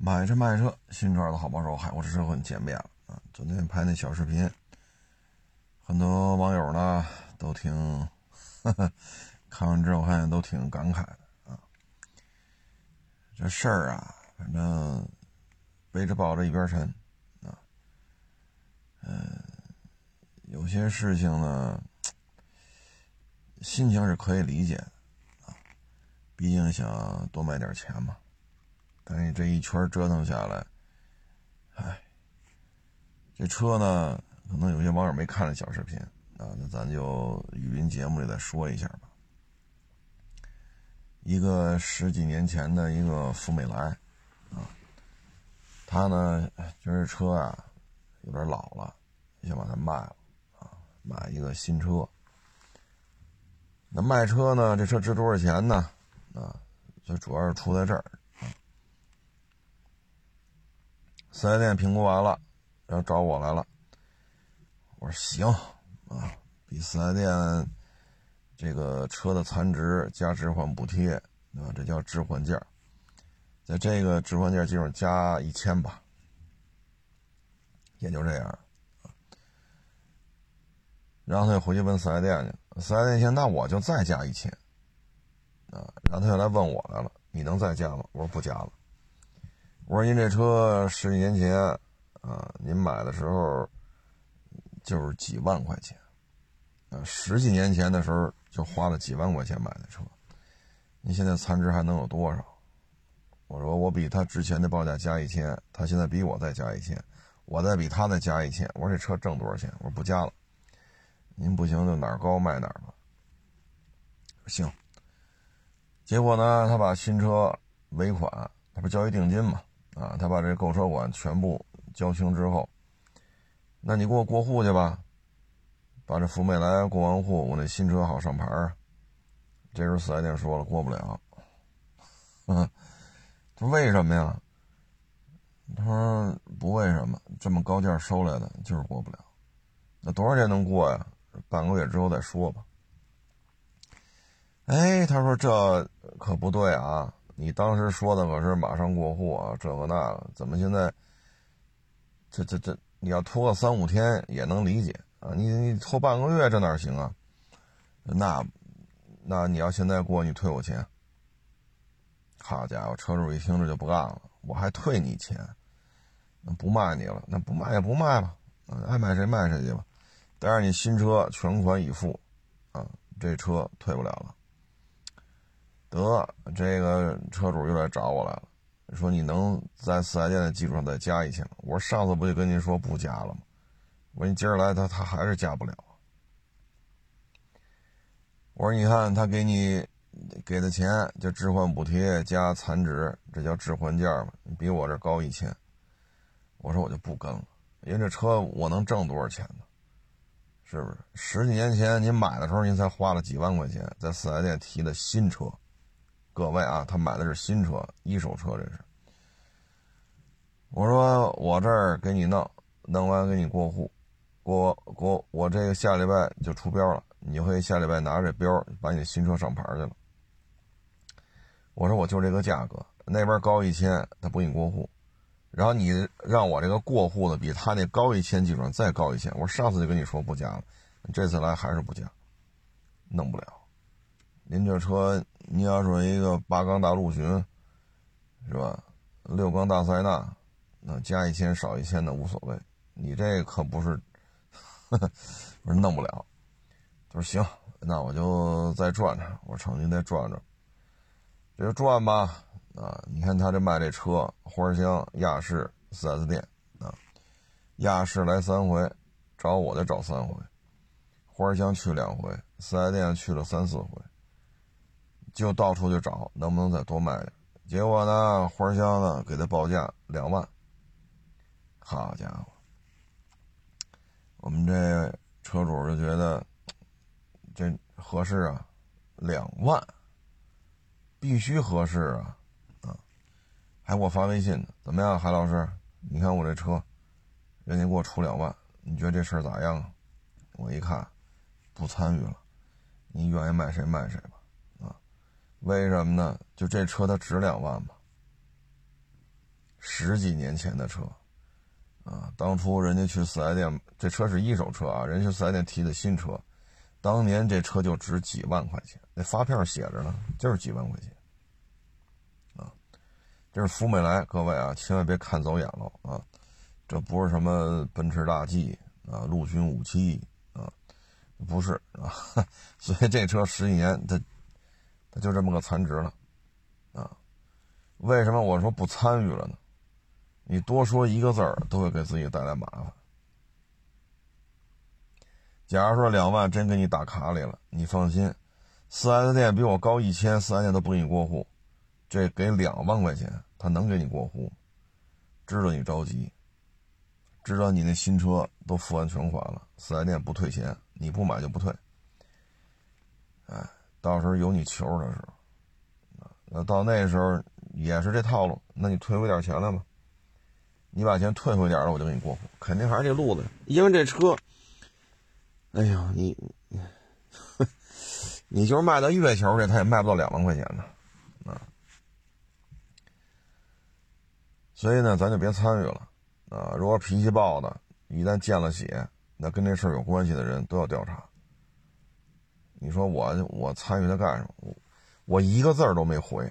买车卖车，新车的好帮手，海阔试车很见面了啊！昨天拍那小视频，很多网友呢都挺，呵呵，看完之后看都挺感慨的啊。这事儿啊，反正背着抱着一边沉啊。嗯，有些事情呢，心情是可以理解的啊，毕竟想多卖点钱嘛。但是这一圈折腾下来，哎，这车呢，可能有些网友没看这小视频啊，那咱就语音节目里再说一下吧。一个十几年前的一个福美来啊，他呢觉得车啊有点老了，想把它卖了啊，买一个新车。那卖车呢，这车值多少钱呢？啊，就主要是出在这儿。四 S 店评估完了，然后找我来了。我说行啊，比四 S 店这个车的残值加置换补贴，啊，这叫置换件在这个置换件基础上加一千吧，也就这样。然后他又回去问四 S 店去，四 S 店说那我就再加一千，啊，然后他又来问我来了，你能再加吗？我说不加了。我说您这车十几年前，啊，您买的时候就是几万块钱，啊，十几年前的时候就花了几万块钱买的车，您现在残值还能有多少？我说我比他之前的报价加一千，他现在比我再加一千，我再比他再加一千，我说这车挣多少钱？我说不加了，您不行就哪儿高卖哪儿吧。行。结果呢，他把新车尾款，他不交一定金吗？啊，他把这购车款全部交清之后，那你给我过户去吧，把这福美来过完户，我那新车好上牌儿。这时候四 S 店说了过不了，嗯，他说为什么呀？他说不为什么，这么高价收来的就是过不了。那多少钱能过呀？半个月之后再说吧。哎，他说这可不对啊。你当时说的可是马上过户啊，这个那个，怎么现在？这这这，你要拖个三五天也能理解啊，你你拖半个月这哪行啊？那那你要现在过，你退我钱。好家伙，车主一听这就不干了，我还退你钱？那不卖你了，那不卖也不卖吧，爱卖谁卖谁去吧。但是你新车全款已付，啊，这车退不了了。得，这个车主又来找我来了，说你能在四 S 店的基础上再加一千吗？我说上次不就跟您说不加了吗？我说你今儿来他他还是加不了。我说你看他给你给的钱就置换补贴加残值，这叫置换价嘛？比我这高一千。我说我就不跟了，因为这车我能挣多少钱呢？是不是？十几年前您买的时候您才花了几万块钱在四 S 店提的新车。各位啊，他买的是新车，一手车，这是。我说我这儿给你弄，弄完给你过户，过过我这个下礼拜就出标了，你可以下礼拜拿着这标把你的新车上牌去了。我说我就这个价格，那边高一千，他不给你过户，然后你让我这个过户的比他那高一千基本上再高一千，我上次就跟你说不加了，这次来还是不加，弄不了。您这车，你要说一个八缸大陆巡，是吧？六缸大塞纳，那加一千少一千的无所谓。你这可不是，不是弄不了。他说行，那我就再转转。我说成，您再转转，这就转吧。啊，你看他这卖这车，花乡亚市四 S 店啊，亚市来三回，找我的找三回，花乡去两回，四 S 店去了三四回。就到处去找，能不能再多卖点？结果呢，花香呢给他报价两万。好家伙，我们这车主就觉得这合适啊，两万，必须合适啊，啊，还给我发微信呢。怎么样，海老师？你看我这车，人家给我出两万，你觉得这事儿咋样？我一看，不参与了，你愿意卖谁卖谁吧。为什么呢？就这车它值两万吗？十几年前的车，啊，当初人家去四 S 店，这车是一手车啊，人家去四 S 店提的新车，当年这车就值几万块钱，那发票写着呢，就是几万块钱，啊，这是福美来，各位啊，千万别看走眼了啊，这不是什么奔驰大 G 啊，陆军五七啊，不是啊，所以这车十几年，它就这么个残值了，啊。为什么我说不参与了呢？你多说一个字儿都会给自己带来麻烦。假如说两万真给你打卡里了，你放心，四 S 店比我高一千，四 S 店都不给你过户。这给两万块钱，他能给你过户？知道你着急，知道你那新车都付完全款了，四 S 店不退钱，你不买就不退。哎，到时候有你球的时候，那到那时候。也是这套路，那你退回点钱来吧。你把钱退回点了，我就给你过户。肯定还是这路子，因为这车，哎呀，你，你就是卖到月球去，他也卖不到两万块钱呢，啊。所以呢，咱就别参与了，啊。如果脾气暴的，一旦见了血，那跟这事儿有关系的人都要调查。你说我我参与他干什么？我我一个字儿都没回。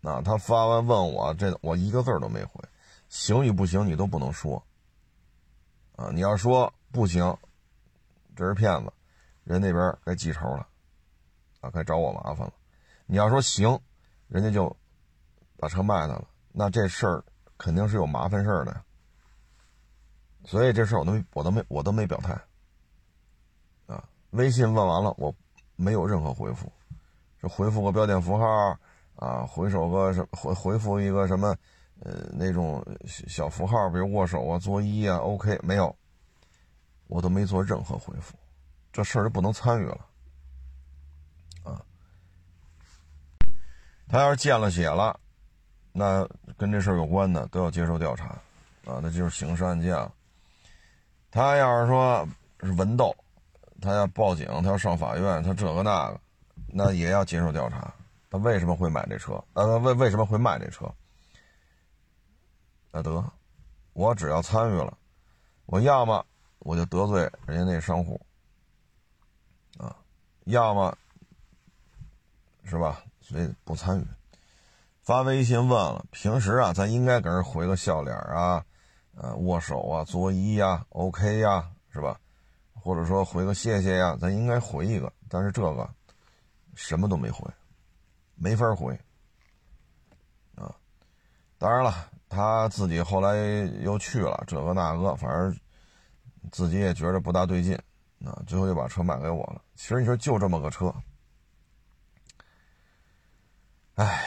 那他发完问我这，我一个字都没回，行与不行你都不能说。啊，你要说不行，这是骗子，人那边该记仇了，啊，该找我麻烦了。你要说行，人家就把车卖他了，那这事儿肯定是有麻烦事儿的呀。所以这事儿我都我都没我都没表态。微信问完了，我没有任何回复，就回复个标点符号。啊，回首个什回回复一个什么，呃，那种小符号，比如握手啊、作揖啊，OK 没有，我都没做任何回复，这事儿就不能参与了。啊，他要是见了血了，那跟这事儿有关的都要接受调查，啊，那就是刑事案件了。他要是说是文斗，他要报警，他要上法院，他这个那个，那也要接受调查。他为什么会买这车？呃，为为什么会卖这车？那得，我只要参与了，我要么我就得罪人家那商户，啊，要么是吧？所以不参与。发微信问了，平时啊，咱应该给人回个笑脸啊，呃，握手啊，作揖呀，OK 呀，是吧？或者说回个谢谢呀，咱应该回一个。但是这个什么都没回。没法回，啊，当然了，他自己后来又去了这个那个，反正自己也觉得不大对劲，啊，最后就把车卖给我了。其实你说就这么个车，哎，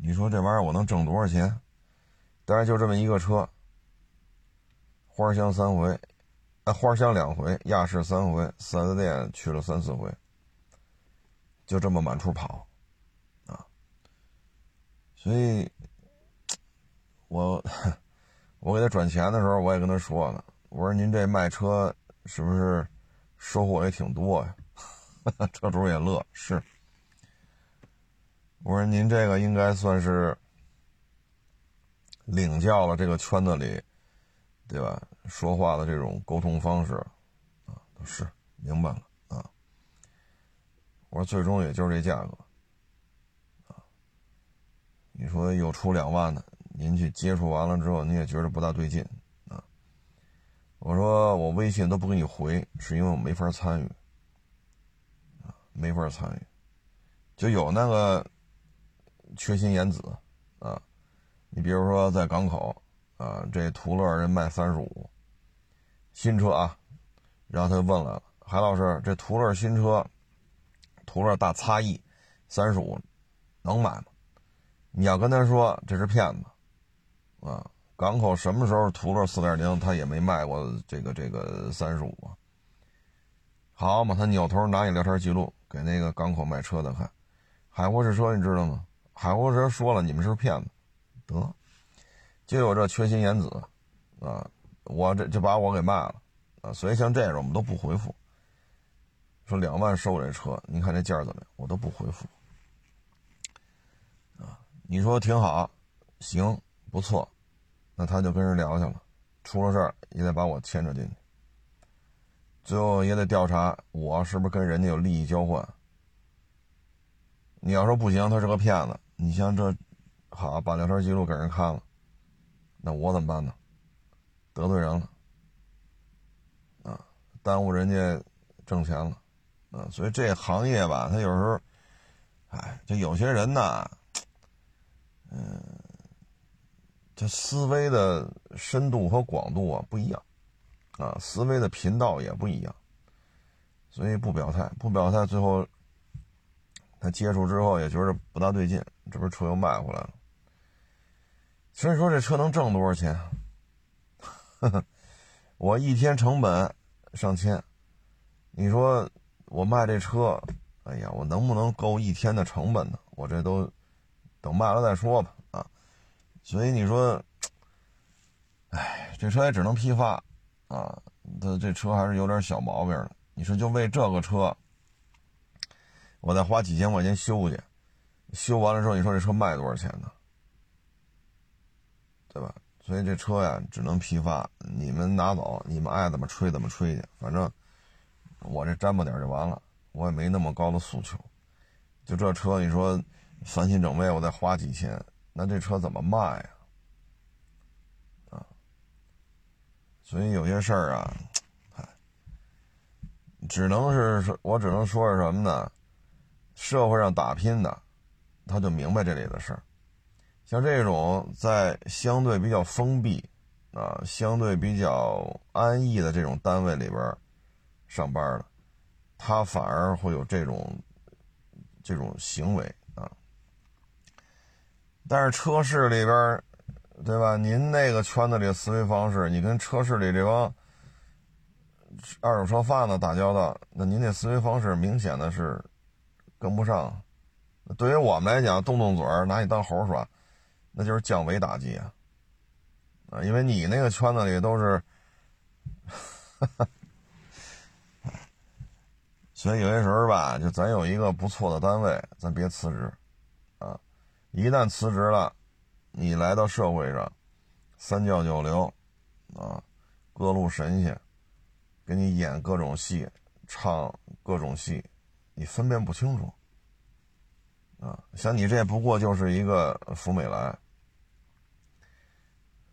你说这玩意儿我能挣多少钱？但是就这么一个车，花香三回，啊，花香两回，亚市三回，四 S 店去了三四回，就这么满处跑。啊所以，我我给他转钱的时候，我也跟他说了，我说您这卖车是不是收获也挺多呀？车主也乐，是。我说您这个应该算是领教了这个圈子里，对吧？说话的这种沟通方式啊，是明白了啊。我说最终也就是这价格。你说有出两万的，您去接触完了之后，你也觉得不大对劲啊？我说我微信都不给你回，是因为我没法参与啊，没法参与。就有那个缺心眼子啊，你比如说在港口啊，这途乐人卖三十五，新车啊，然后他就问来了，海老师，这途乐新车，途乐大差异，三十五能买吗？你要跟他说这是骗子，啊，港口什么时候途乐四点零他也没卖过这个这个三十五啊。好嘛，他扭头拿你聊天记录给那个港口卖车的看，海沃士车你知道吗？海沃士说了你们是骗子，得，就有这缺心眼子，啊，我这就把我给卖了，啊，所以像这种我们都不回复，说两万收这车，你看这价怎么样？我都不回复。啊你说挺好，行，不错，那他就跟人聊去了，出了事儿也得把我牵扯进去，最后也得调查我是不是跟人家有利益交换。你要说不行，他是个骗子，你像这，好把聊天记录给人看了，那我怎么办呢？得罪人了，啊，耽误人家挣钱了，啊，所以这行业吧，他有时候，哎，就有些人呢。嗯，这思维的深度和广度啊不一样，啊，思维的频道也不一样，所以不表态，不表态，最后他接触之后也觉得不大对劲，这不是车又卖回来了。所以说这车能挣多少钱？我一天成本上千，你说我卖这车，哎呀，我能不能够一天的成本呢？我这都。等卖了再说吧，啊，所以你说，哎，这车也只能批发，啊，它这车还是有点小毛病的。你说就为这个车，我再花几千块钱修去，修完了之后，你说这车卖多少钱呢？对吧？所以这车呀，只能批发，你们拿走，你们爱怎么吹怎么吹去，反正我这沾巴点就完了，我也没那么高的诉求。就这车，你说。翻新整备，我再花几千，那这车怎么卖呀？啊，所以有些事儿啊，只能是说，我只能说是什么呢？社会上打拼的，他就明白这里的事儿。像这种在相对比较封闭啊、相对比较安逸的这种单位里边上班的，他反而会有这种这种行为啊。但是车市里边，对吧？您那个圈子里的思维方式，你跟车市里这帮二手车贩子打交道，那您那思维方式明显的是跟不上。对于我们来讲，动动嘴拿你当猴耍，那就是降维打击啊！啊，因为你那个圈子里都是，所以有些时候吧，就咱有一个不错的单位，咱别辞职啊。一旦辞职了，你来到社会上，三教九流，啊，各路神仙，给你演各种戏，唱各种戏，你分辨不清楚，啊，像你这不过就是一个福美来，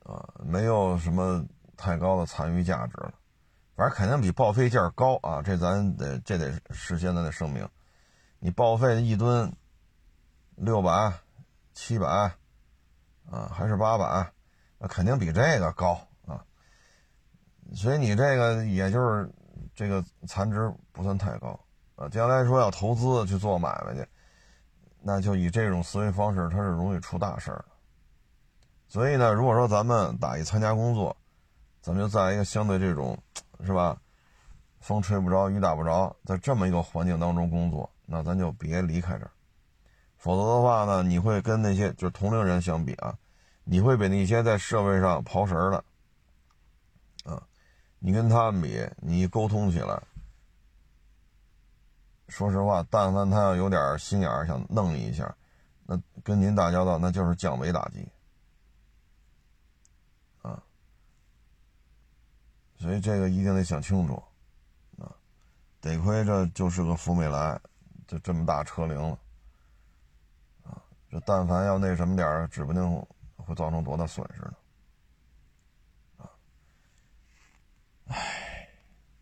啊，没有什么太高的残余价值了，反正肯定比报废价高啊，这咱得这得事先咱得声明，你报废一吨六百。七百，啊，还是八百，那肯定比这个高啊。所以你这个也就是这个残值不算太高啊。将来说要投资去做买卖去，那就以这种思维方式，它是容易出大事儿。所以呢，如果说咱们打一参加工作，咱们就在一个相对这种是吧，风吹不着，雨打不着，在这么一个环境当中工作，那咱就别离开这儿。否则的话呢，你会跟那些就是同龄人相比啊，你会比那些在社会上刨食的，啊，你跟他们比，你沟通起来，说实话，但凡他要有点心眼，想弄你一下，那跟您打交道那就是降维打击，所以这个一定得想清楚，啊，得亏这就是个福美来，就这么大车龄了。啊这但凡要那什么点儿，指不定会造成多大损失呢？啊，唉，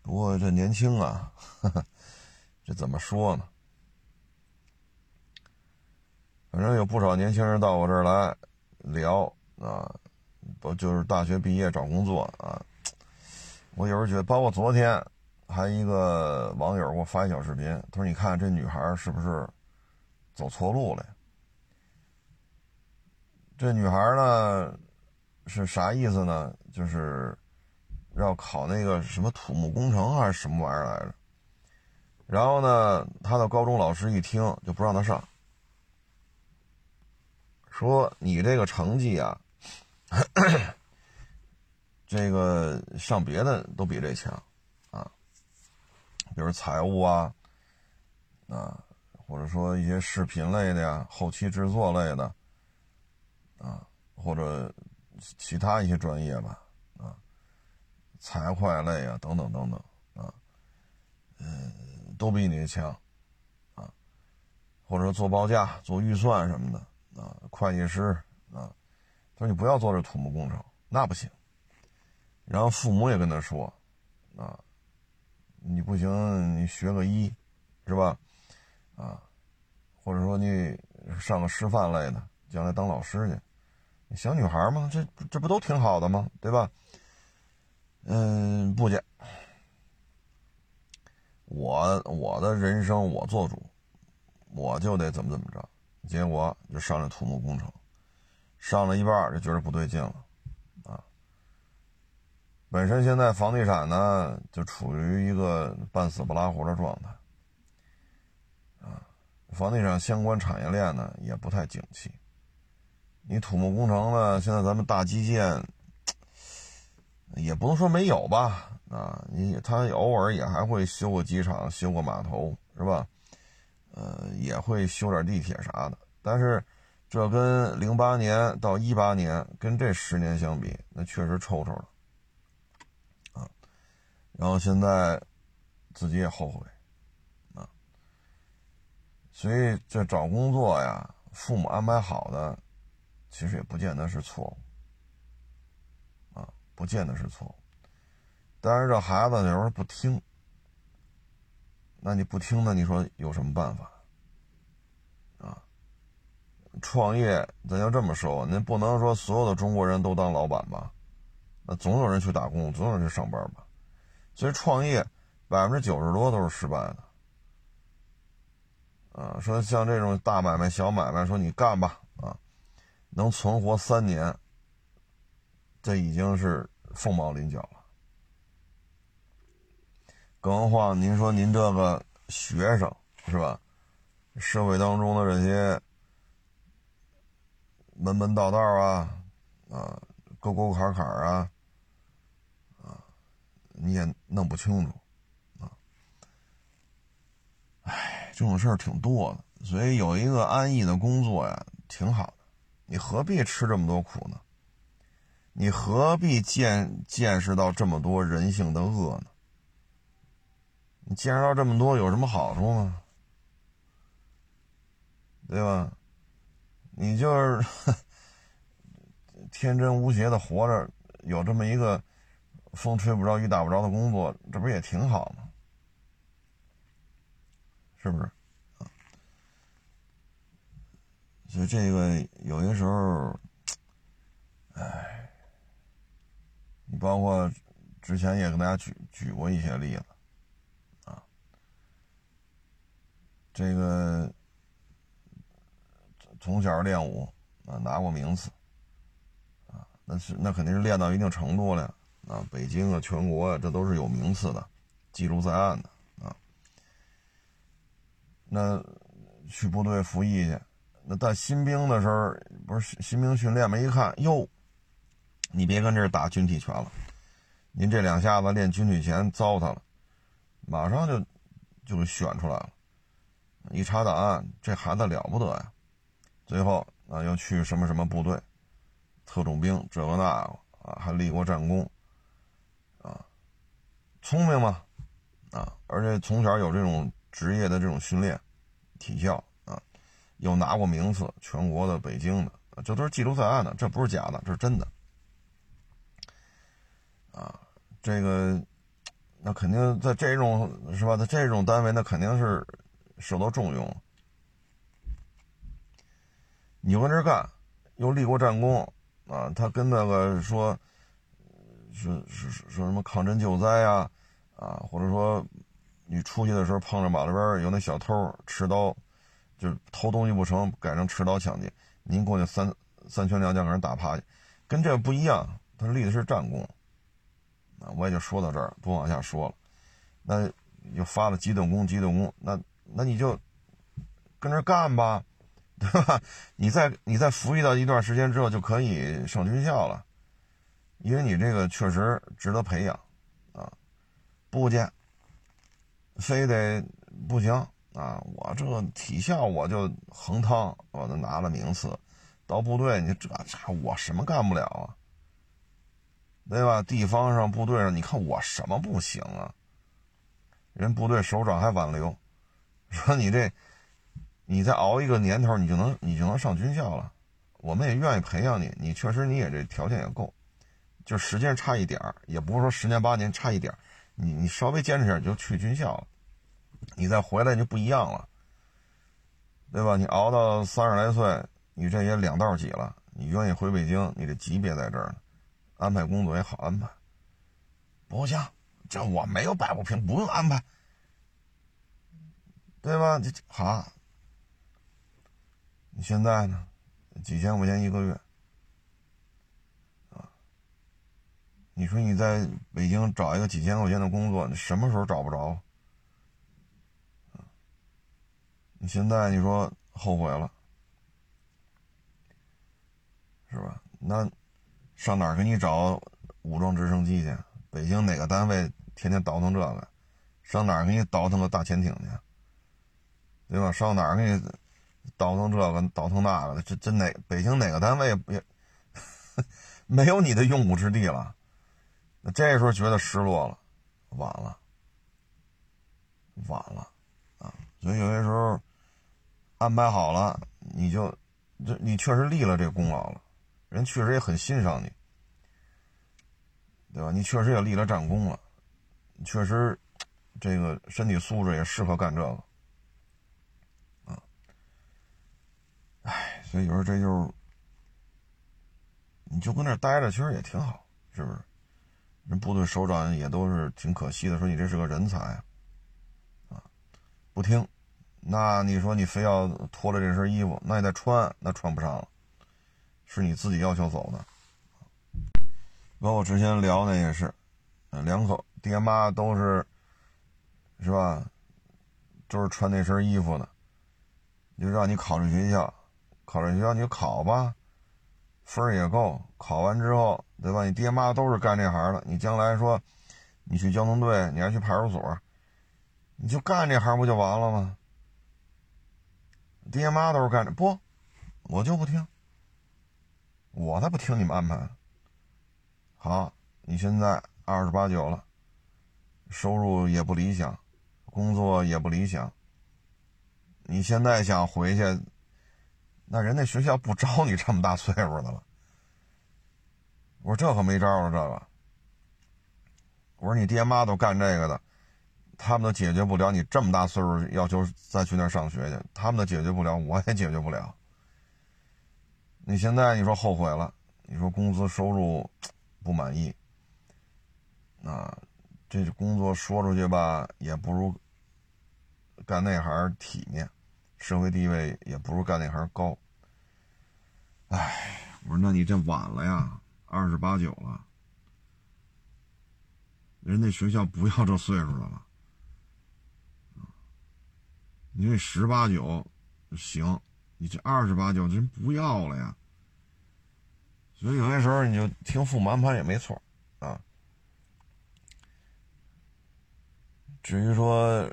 不过这年轻啊，这怎么说呢？反正有不少年轻人到我这儿来聊啊，不就是大学毕业找工作啊？我有时候觉得，包括昨天还一个网友给我发一小视频，他说：“你看这女孩是不是走错路了？”这女孩呢，是啥意思呢？就是要考那个什么土木工程还是什么玩意儿来着？然后呢，他的高中老师一听就不让他上，说你这个成绩啊，这个上别的都比这强啊，比如财务啊，啊，或者说一些视频类的呀，后期制作类的。啊，或者其他一些专业吧，啊，财会类啊，等等等等啊，嗯，都比你强，啊，或者说做报价、做预算什么的啊，会计师啊，他说你不要做这土木工程，那不行。然后父母也跟他说，啊，你不行，你学个医，是吧？啊，或者说你上个师范类的，将来当老师去。小女孩嘛，这这不都挺好的吗？对吧？嗯，不介。我我的人生我做主，我就得怎么怎么着。结果就上了土木工程，上了一半就觉得不对劲了，本身现在房地产呢，就处于一个半死不拉活的状态。啊房地产相关产业链呢也不太景气。你土木工程呢，现在咱们大基建也不能说没有吧？啊，你他偶尔也还会修个机场、修个码头，是吧？呃，也会修点地铁啥的。但是这跟零八年到一八年，跟这十年相比，那确实臭臭了啊。然后现在自己也后悔。啊所以这找工作呀，父母安排好的，其实也不见得是错误，啊，不见得是错误。但是这孩子有时候不听，那你不听呢？你说有什么办法？啊，创业咱就这么说，您不能说所有的中国人都当老板吧？那总有人去打工，总有人去上班吧？所以创业百分之九十多都是失败的。啊，说像这种大买卖、小买卖，说你干吧，啊，能存活三年，这已经是凤毛麟角了。更何况您说您这个学生是吧？社会当中的这些门门道道啊，啊，沟沟坎坎，啊，你也弄不清楚。啊，哎这种事儿挺多的，所以有一个安逸的工作呀，挺好的。你何必吃这么多苦呢？你何必见见识到这么多人性的恶呢？你见识到这么多有什么好处吗？对吧？你就是 天真无邪的活着，有这么一个风吹不着、雨打不着的工作，这不也挺好吗？是不是？所以这个有些时候，哎，你包括之前也跟大家举举过一些例子，啊，这个从小练武啊，拿过名次，啊，那是那肯定是练到一定程度了啊，北京啊，全国啊，这都是有名次的，记录在案的啊。那去部队服役去，那带新兵的时候，不是新兵训练吗？一看，哟，你别跟这打军体拳了，您这两下子练军体拳糟蹋了，马上就就给选出来了。一查档案，这孩子了不得呀！最后啊，又去什么什么部队，特种兵这个那个啊，还立过战功，聪明嘛，啊，而且从小有这种。职业的这种训练，体校啊，有拿过名次，全国的、北京的，这都是记录在案的，这不是假的，这是真的。啊，这个那肯定在这种是吧？在这种单位，那肯定是受到重用。你跟这干，又立过战功啊，他跟那个说，说说说什么抗震救灾呀，啊，或者说。你出去的时候碰着马路边有那小偷持刀，就偷东西不成，改成持刀抢劫，您过去三三拳两脚给人打趴下，跟这不一样，他立的是战功。啊，我也就说到这儿，不往下说了。那又发了几等功，几等功，那那你就跟这干吧，对吧？你在你在服役到一段时间之后就可以上军校了，因为你这个确实值得培养，部件。非得不行啊！我这个体校我就横趟，我都拿了名次，到部队你这这我什么干不了啊？对吧？地方上部队上，你看我什么不行啊？人部队首长还挽留，说你这，你再熬一个年头，你就能你就能上军校了。我们也愿意培养你，你确实你也这条件也够，就时间差一点也不是说十年八年差一点你你稍微坚持点就去军校了，你再回来就不一样了，对吧？你熬到三十来岁，你这也两道挤了，你愿意回北京，你这级别在这儿呢。安排工作也好安排，不行，这我没有摆不平，不用安排，对吧？这好，你现在呢？几千块钱一个月，啊？你说你在北京找一个几千块钱的工作，你什么时候找不着？你现在你说后悔了，是吧？那。上哪儿给你找武装直升机去？北京哪个单位天天倒腾这个？上哪儿给你倒腾个大潜艇去？对吧？上哪儿给你倒腾这个倒腾那个的？这这哪北京哪个单位也 没有你的用武之地了？那这时候觉得失落了，晚了，晚了啊！所以有些时候安排好了，你就这你确实立了这功劳了。人确实也很欣赏你，对吧？你确实也立了战功了，确实，这个身体素质也适合干这个，啊，哎，所以有时候这就是，你就跟那待着，其实也挺好，是不是？人部队首长也都是挺可惜的，说你这是个人才啊，不听，那你说你非要脱了这身衣服，那也得穿，那穿不上了。是你自己要求走的，跟我之前聊那也是，两口爹妈都是，是吧？都是穿那身衣服的，就让你考这学校，考这学校你就考吧，分儿也够。考完之后，对吧？你爹妈都是干这行的，你将来说，你去交通队，你还去派出所，你就干这行不就完了吗？爹妈都是干这，不，我就不听。我才不听你们安排。好，你现在二十八九了，收入也不理想，工作也不理想。你现在想回去，那人家学校不招你这么大岁数的了。我说这可没招了，这个。我说你爹妈都干这个的，他们都解决不了你这么大岁数要求再去那上学去，他们都解决不了，我也解决不了。你现在你说后悔了，你说工资收入不满意，啊，这工作说出去吧，也不如干那行体面，社会地位也不如干那行高。哎，我说那你这晚了呀，二十八九了，人那学校不要这岁数的了，你这十八九行。你这二十八九真不要了呀，所以有些时候你就听父母安排也没错啊。至于说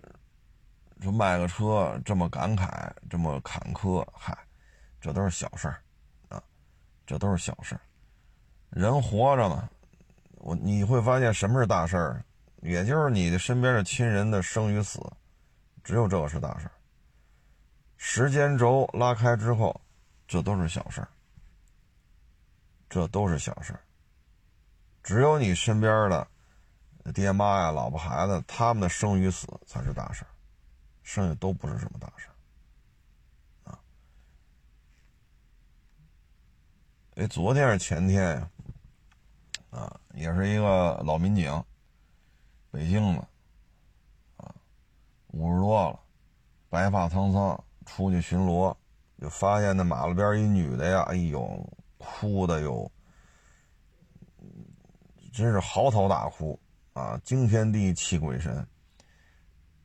说卖个车这么感慨这么坎坷，嗨，这都是小事儿啊，这都是小事儿。人活着嘛，我你会发现什么是大事儿，也就是你的身边的亲人的生与死，只有这个是大事儿。时间轴拉开之后，这都是小事儿，这都是小事儿。只有你身边的爹妈呀、老婆孩子，他们的生与死才是大事儿，剩下都不是什么大事儿。啊，哎，昨天是前天呀，啊也是一个老民警，北京的，啊，五十多了，白发苍苍。出去巡逻，就发现那马路边一女的呀，哎呦，哭的哟，真是嚎啕大哭啊，惊天地泣鬼神。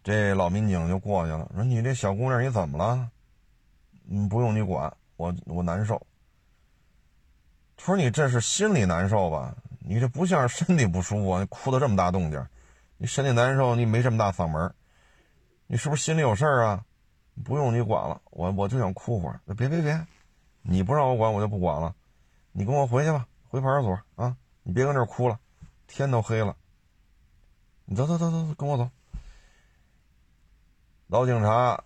这老民警就过去了，说：“你这小姑娘，你怎么了？嗯，不用你管，我我难受。”他说：“你这是心里难受吧？你这不像是身体不舒服，你哭的这么大动静，你身体难受，你没这么大嗓门，你是不是心里有事儿啊？”不用你管了，我我就想哭会儿。别别别，你不让我管，我就不管了。你跟我回去吧，回派出所啊！你别跟这儿哭了，天都黑了。你走走走走，跟我走。老警察，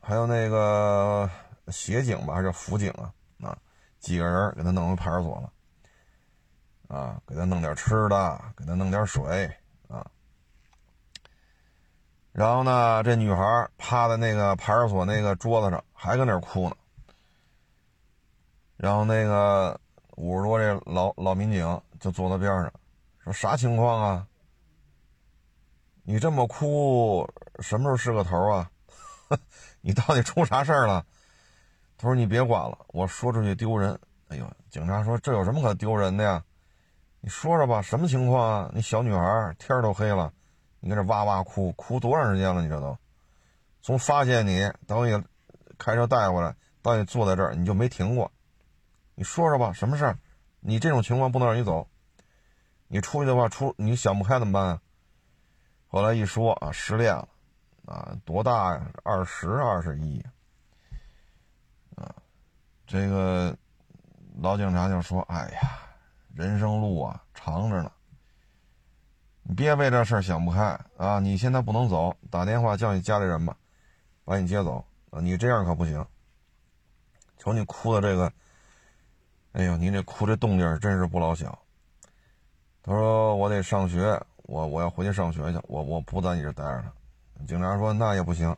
还有那个协警吧，还是辅警啊？啊，几个人给他弄回派出所了。啊，给他弄点吃的，给他弄点水啊。然后呢，这女孩趴在那个派出所那个桌子上，还搁那哭呢。然后那个五十多这老老民警就坐在边上，说啥情况啊？你这么哭，什么时候是个头啊？你到底出啥事儿了？他说你别管了，我说出去丢人。哎呦，警察说这有什么可丢人的呀？你说说吧，什么情况啊？你小女孩天都黑了，你搁这哇哇哭，哭多长时间了？你这都，从发现你到你开车带回来，到你坐在这儿，你就没停过。你说说吧，什么事儿？你这种情况不能让你走，你出去的话出你想不开怎么办啊？后来一说啊，失恋了，啊，多大呀？二十二十一，啊，这个老警察就说：“哎呀。”人生路啊，长着呢。你别为这事儿想不开啊！你现在不能走，打电话叫你家里人吧，把你接走啊！你这样可不行。瞅你哭的这个，哎呦，你这哭这动静真是不老小。他说我得上学，我我要回去上学去，我我不在你这待着了。警察说那也不行，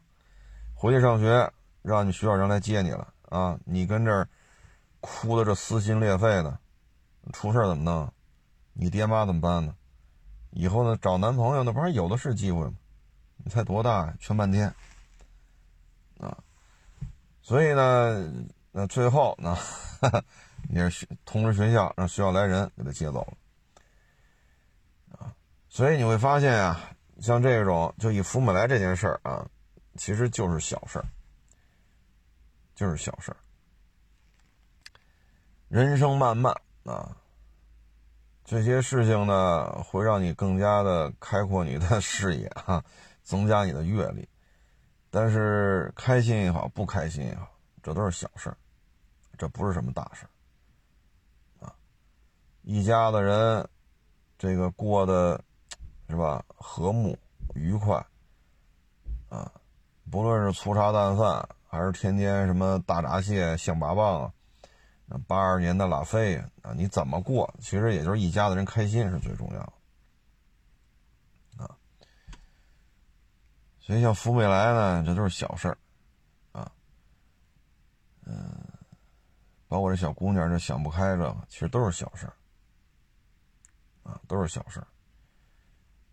回去上学，让你学校人来接你了啊！你跟这儿哭的这撕心裂肺的。出事怎么弄？你爹妈怎么办呢？以后呢？找男朋友那不是有的是机会吗？你才多大呀？劝半天啊！所以呢，那最后呢，也是通知学校，让学校来人给他接走了啊。所以你会发现啊，像这种就以福美来这件事儿啊，其实就是小事儿，就是小事儿。人生漫漫。啊，这些事情呢，会让你更加的开阔你的 视野哈，增加你的阅历。但是开心也好，不开心也好，这都是小事儿，这不是什么大事儿啊。一家子人，这个过得，是吧？和睦愉快啊，不论是粗茶淡饭，还是天天什么大闸蟹、象拔蚌。啊八二年的拉菲啊，你怎么过？其实也就是一家子人开心是最重要的啊。所以像福美来呢，这都是小事儿啊。嗯，包括这小姑娘这想不开这个，其实都是小事儿啊，都是小事儿。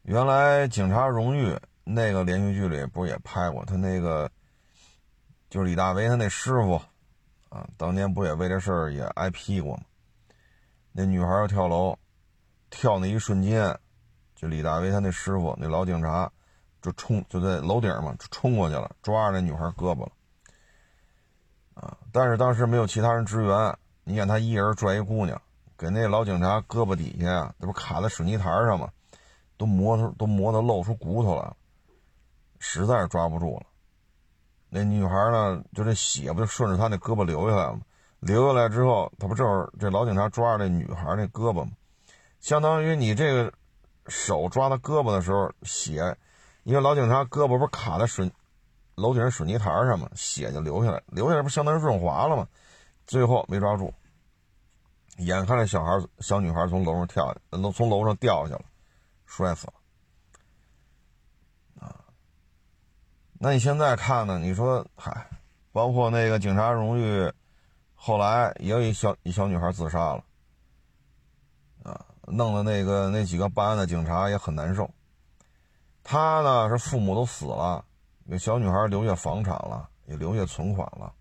原来警察荣誉那个连续剧里不是也拍过他那个，就是李大为他那师傅。啊，当年不也为这事儿也挨批过吗？那女孩要跳楼，跳那一瞬间，就李大为他那师傅那老警察就冲就在楼顶嘛，就冲过去了，抓着那女孩胳膊了。啊！但是当时没有其他人支援，你看他一人拽一姑娘，给那老警察胳膊底下啊，那不卡在水泥台上吗？都磨都磨得露出骨头来了，实在是抓不住了。那女孩呢？就这血不就顺着她那胳膊流下来了吗？流下来之后，他不正好这老警察抓着那女孩那胳膊吗？相当于你这个手抓他胳膊的时候，血，因为老警察胳膊不是卡在水楼顶水泥台上吗？血就流下来，流下来不相当于润滑了吗？最后没抓住，眼看着小孩小女孩从楼上跳，下，从楼上掉下去了，摔死了。那你现在看呢？你说，嗨，包括那个警察荣誉，后来也有一小一小女孩自杀了，啊，弄得那个那几个办案的警察也很难受。他呢是父母都死了，给小女孩留下房产了，也留下存款了。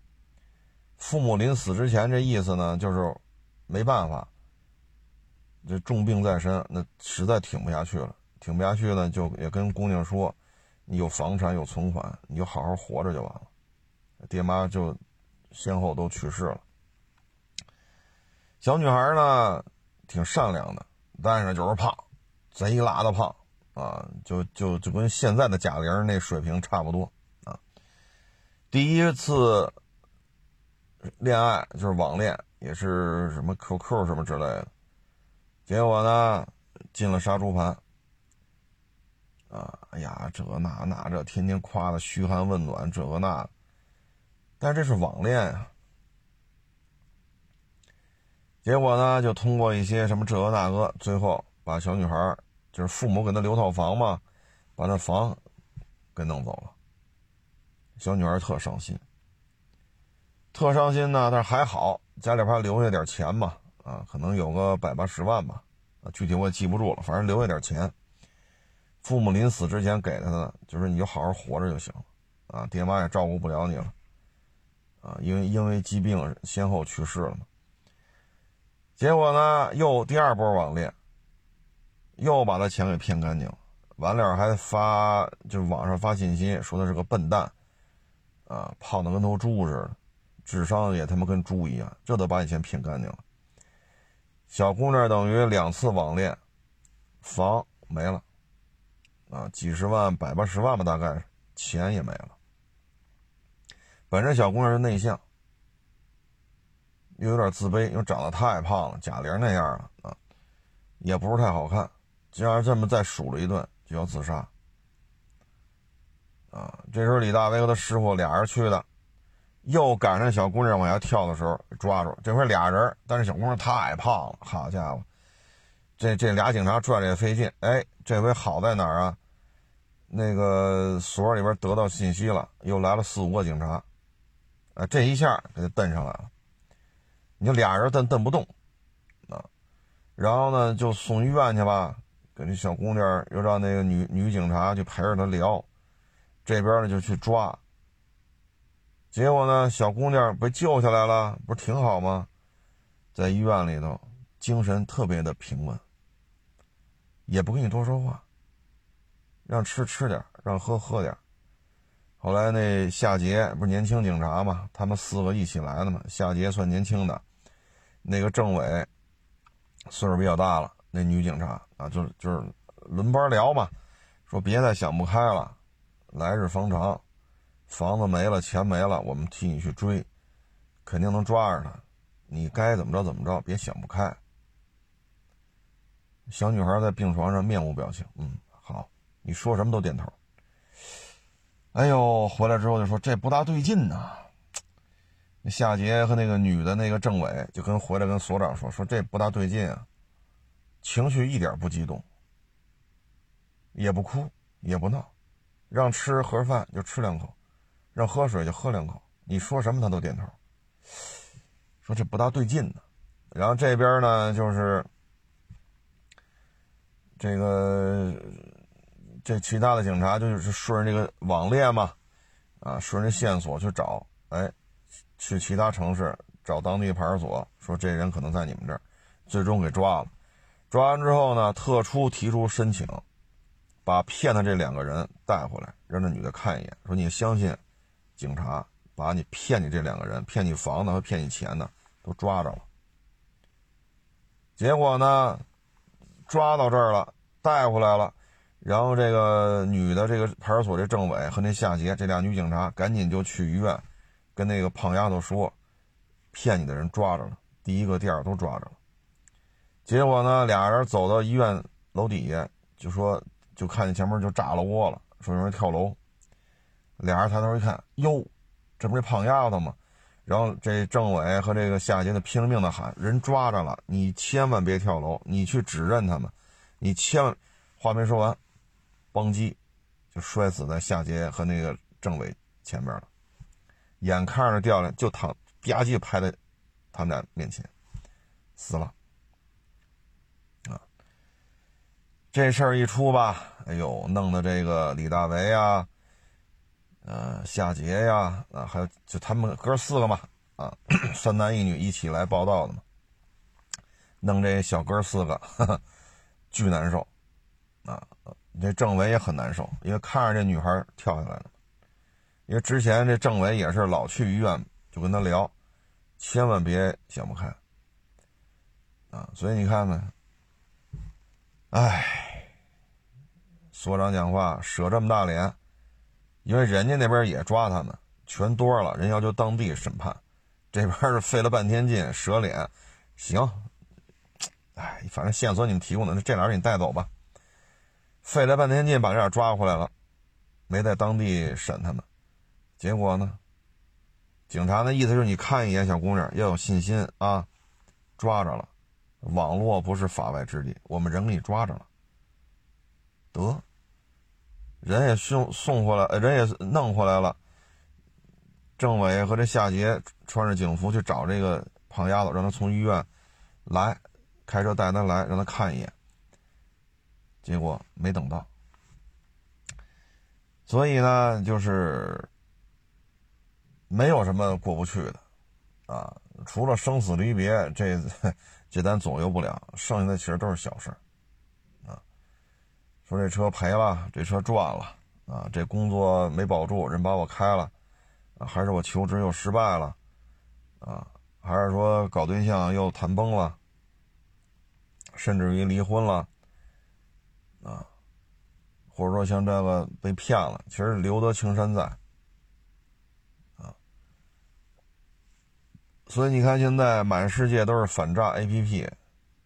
父母临死之前这意思呢，就是没办法，这重病在身，那实在挺不下去了，挺不下去呢，就也跟姑娘说。你有房产有存款，你就好好活着就完了。爹妈就先后都去世了。小女孩呢，挺善良的，但是就是胖，贼拉的胖啊，就就就跟现在的贾玲那水平差不多啊。第一次恋爱，就是网恋，也是什么 QQ 什么之类的。结果呢，进了杀猪盘。啊，哎呀，这那那这，天天夸的嘘寒问暖，这个那，但这是网恋啊。结果呢，就通过一些什么这个那个，最后把小女孩，就是父母给她留套房嘛，把那房给弄走了。小女孩特伤心，特伤心呢，但是还好，家里边留下点钱嘛，啊，可能有个百八十万吧，具体我也记不住了，反正留下点钱。父母临死之前给他的，就是你就好好活着就行了，啊，爹妈也照顾不了你了，啊，因为因为疾病先后去世了嘛。结果呢，又第二波网恋，又把他钱给骗干净了，完了还发就网上发信息说他是个笨蛋，啊，胖的跟头猪似的，智商也他妈跟猪一样，这都把你钱骗干净了。小姑娘等于两次网恋，房没了。啊，几十万、百八十万吧，大概钱也没了。本身小姑娘是内向，又有点自卑，又长得太胖了，贾玲那样了啊，也不是太好看。竟然这么再数了一顿，就要自杀。啊，这时候李大为和他师傅俩人去的，又赶上小姑娘往下跳的时候抓住。这回俩人，但是小姑娘太胖了，好家伙！这这俩警察拽着也费劲，哎，这回好在哪儿啊？那个所里边得到信息了，又来了四五个警察，啊，这一下给他蹬上来了。你说俩人蹬蹬不动，啊，然后呢就送医院去吧，跟这小姑娘又让那个女女警察去陪着她聊，这边呢就去抓。结果呢，小姑娘被救下来了，不是挺好吗？在医院里头，精神特别的平稳。也不跟你多说话，让吃吃点，让喝喝点。后来那夏杰不是年轻警察嘛，他们四个一起来的嘛。夏杰算年轻的，那个政委岁数比较大了。那女警察啊，就是就是轮班聊嘛，说别再想不开了，来日方长，房子没了，钱没了，我们替你去追，肯定能抓着他。你该怎么着怎么着，别想不开。小女孩在病床上面无表情，嗯，好，你说什么都点头。哎呦，回来之后就说这不大对劲呐。夏杰和那个女的那个政委就跟回来跟所长说说这不大对劲啊，情绪一点不激动，也不哭也不闹，让吃盒饭就吃两口，让喝水就喝两口，你说什么他都点头。说这不大对劲呢，然后这边呢就是。这个这其他的警察就是顺着这个网恋嘛，啊，顺着线索去找，哎，去其他城市找当地派出所，说这人可能在你们这儿，最终给抓了。抓完之后呢，特殊提出申请，把骗的这两个人带回来，让这女的看一眼，说你相信警察把你骗你这两个人骗你房子和骗你钱的都抓着了。结果呢？抓到这儿了，带回来了，然后这个女的这个派出所这政委和那夏杰这俩女警察赶紧就去医院，跟那个胖丫头说，骗你的人抓着了，第一个、第二都抓着了。结果呢，俩人走到医院楼底下，就说就看见前面就炸了窝了，说有人跳楼。俩人抬头一看，哟，这不是胖丫头吗？然后这政委和这个夏杰就拼命的喊：“人抓着了，你千万别跳楼，你去指认他们，你千万……”话没说完，邦叽，就摔死在夏杰和那个政委前面了。眼看着掉下来，就躺吧唧拍在他们。俩面前，死了。啊，这事儿一出吧，哎呦，弄得这个李大为啊。呃，夏杰呀，啊，还有就他们哥四个嘛，啊，三男一女一起来报道的嘛，弄这小哥四个，巨难受，啊，这政委也很难受，因为看着这女孩跳下来了，因为之前这政委也是老去医院就跟他聊，千万别想不开，啊，所以你看看，哎，所长讲话舍这么大脸。因为人家那边也抓他们，全多了，人要求当地审判，这边是费了半天劲，折脸，行，哎，反正线索你们提供的，那这俩人你带走吧。费了半天劲把这俩抓回来了，没在当地审他们，结果呢，警察的意思就是你看一眼小姑娘要有信心啊，抓着了，网络不是法外之地，我们人给你抓着了，得，人也送送回来，人也弄回来了。政委和这夏杰穿着警服去找这个胖丫头，让他从医院来，开车带他来，让他看一眼。结果没等到，所以呢，就是没有什么过不去的啊。除了生死离别，这 这咱左右不了，剩下的其实都是小事啊。说这车赔了，这车赚了啊，这工作没保住，人把我开了。还是我求职又失败了，啊，还是说搞对象又谈崩了，甚至于离婚了，啊，或者说像这个被骗了，其实留得青山在，啊，所以你看现在满世界都是反诈 APP，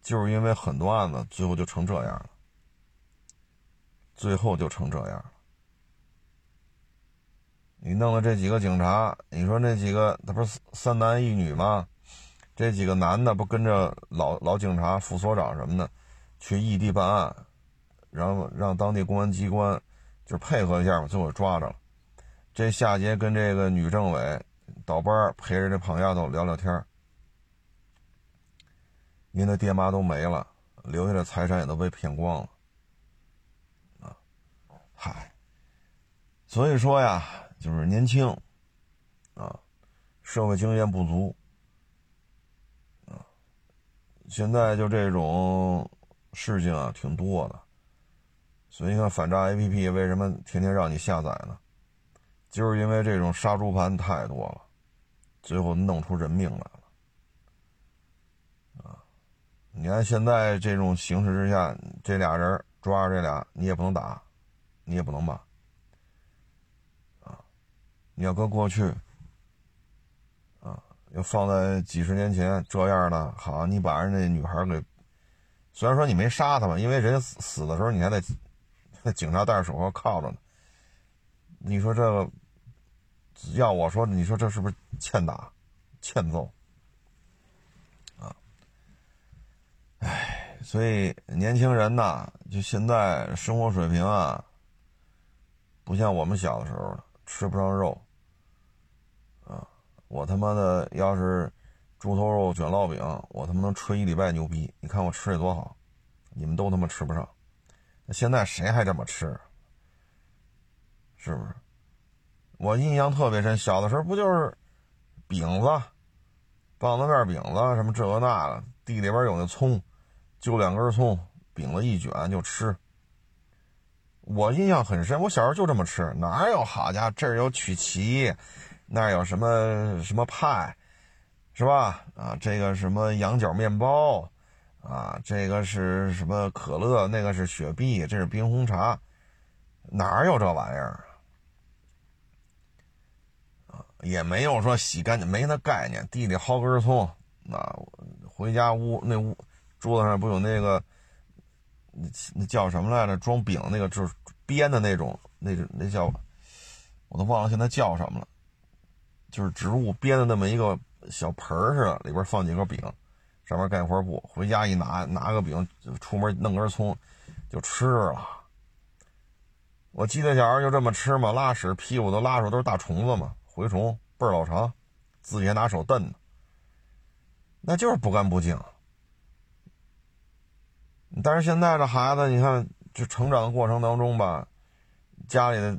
就是因为很多案子最后就成这样了，最后就成这样了。你弄了这几个警察，你说那几个他不是三男一女吗？这几个男的不跟着老老警察、副所长什么的去异地办案，然后让当地公安机关就配合一下嘛，最后抓着了。这夏杰跟这个女政委倒班陪着这胖丫头聊聊天您的爹妈都没了，留下的财产也都被骗光了。嗨，所以说呀。就是年轻，啊，社会经验不足，啊，现在就这种事情啊挺多的，所以你看反诈 APP 为什么天天让你下载呢？就是因为这种杀猪盘太多了，最后弄出人命来了，啊，你看现在这种形势之下，这俩人抓着这俩，你也不能打，你也不能骂。啊你要搁过去，啊，要放在几十年前这样的，好，你把人家女孩给，虽然说你没杀他吧，因为人家死死的时候你还得警察戴着手铐铐着呢。你说这个，要我说，你说这是不是欠打、欠揍？啊，哎，所以年轻人呐，就现在生活水平啊，不像我们小的时候。吃不上肉，啊！我他妈的要是猪头肉卷烙饼，我他妈能吹一礼拜牛逼。你看我吃的多好，你们都他妈吃不上。那现在谁还这么吃？是不是？我印象特别深，小的时候不就是饼子、棒子面饼子什么这个那个，地里边有那葱，就两根葱，饼子一卷就吃。我印象很深，我小时候就这么吃，哪有好家伙，这儿有曲奇，那儿有什么什么派，是吧？啊，这个什么羊角面包，啊，这个是什么可乐，那个是雪碧，这是冰红茶，哪有这玩意儿啊？也没有说洗干净，没那概念。地里薅根葱，啊，回家屋那屋桌子上不有那个。那那叫什么来着？装饼那个就是编的那种，那个那叫，我都忘了现在叫什么了。就是植物编的那么一个小盆儿似的，里边放几个饼，上面盖块布。回家一拿，拿个饼，出门弄根葱，就吃了。我记得小时候就这么吃嘛，拉屎屁股都拉出都是大虫子嘛，蛔虫倍儿老长，自己还拿手蹬，那就是不干不净。但是现在这孩子，你看，就成长的过程当中吧，家里的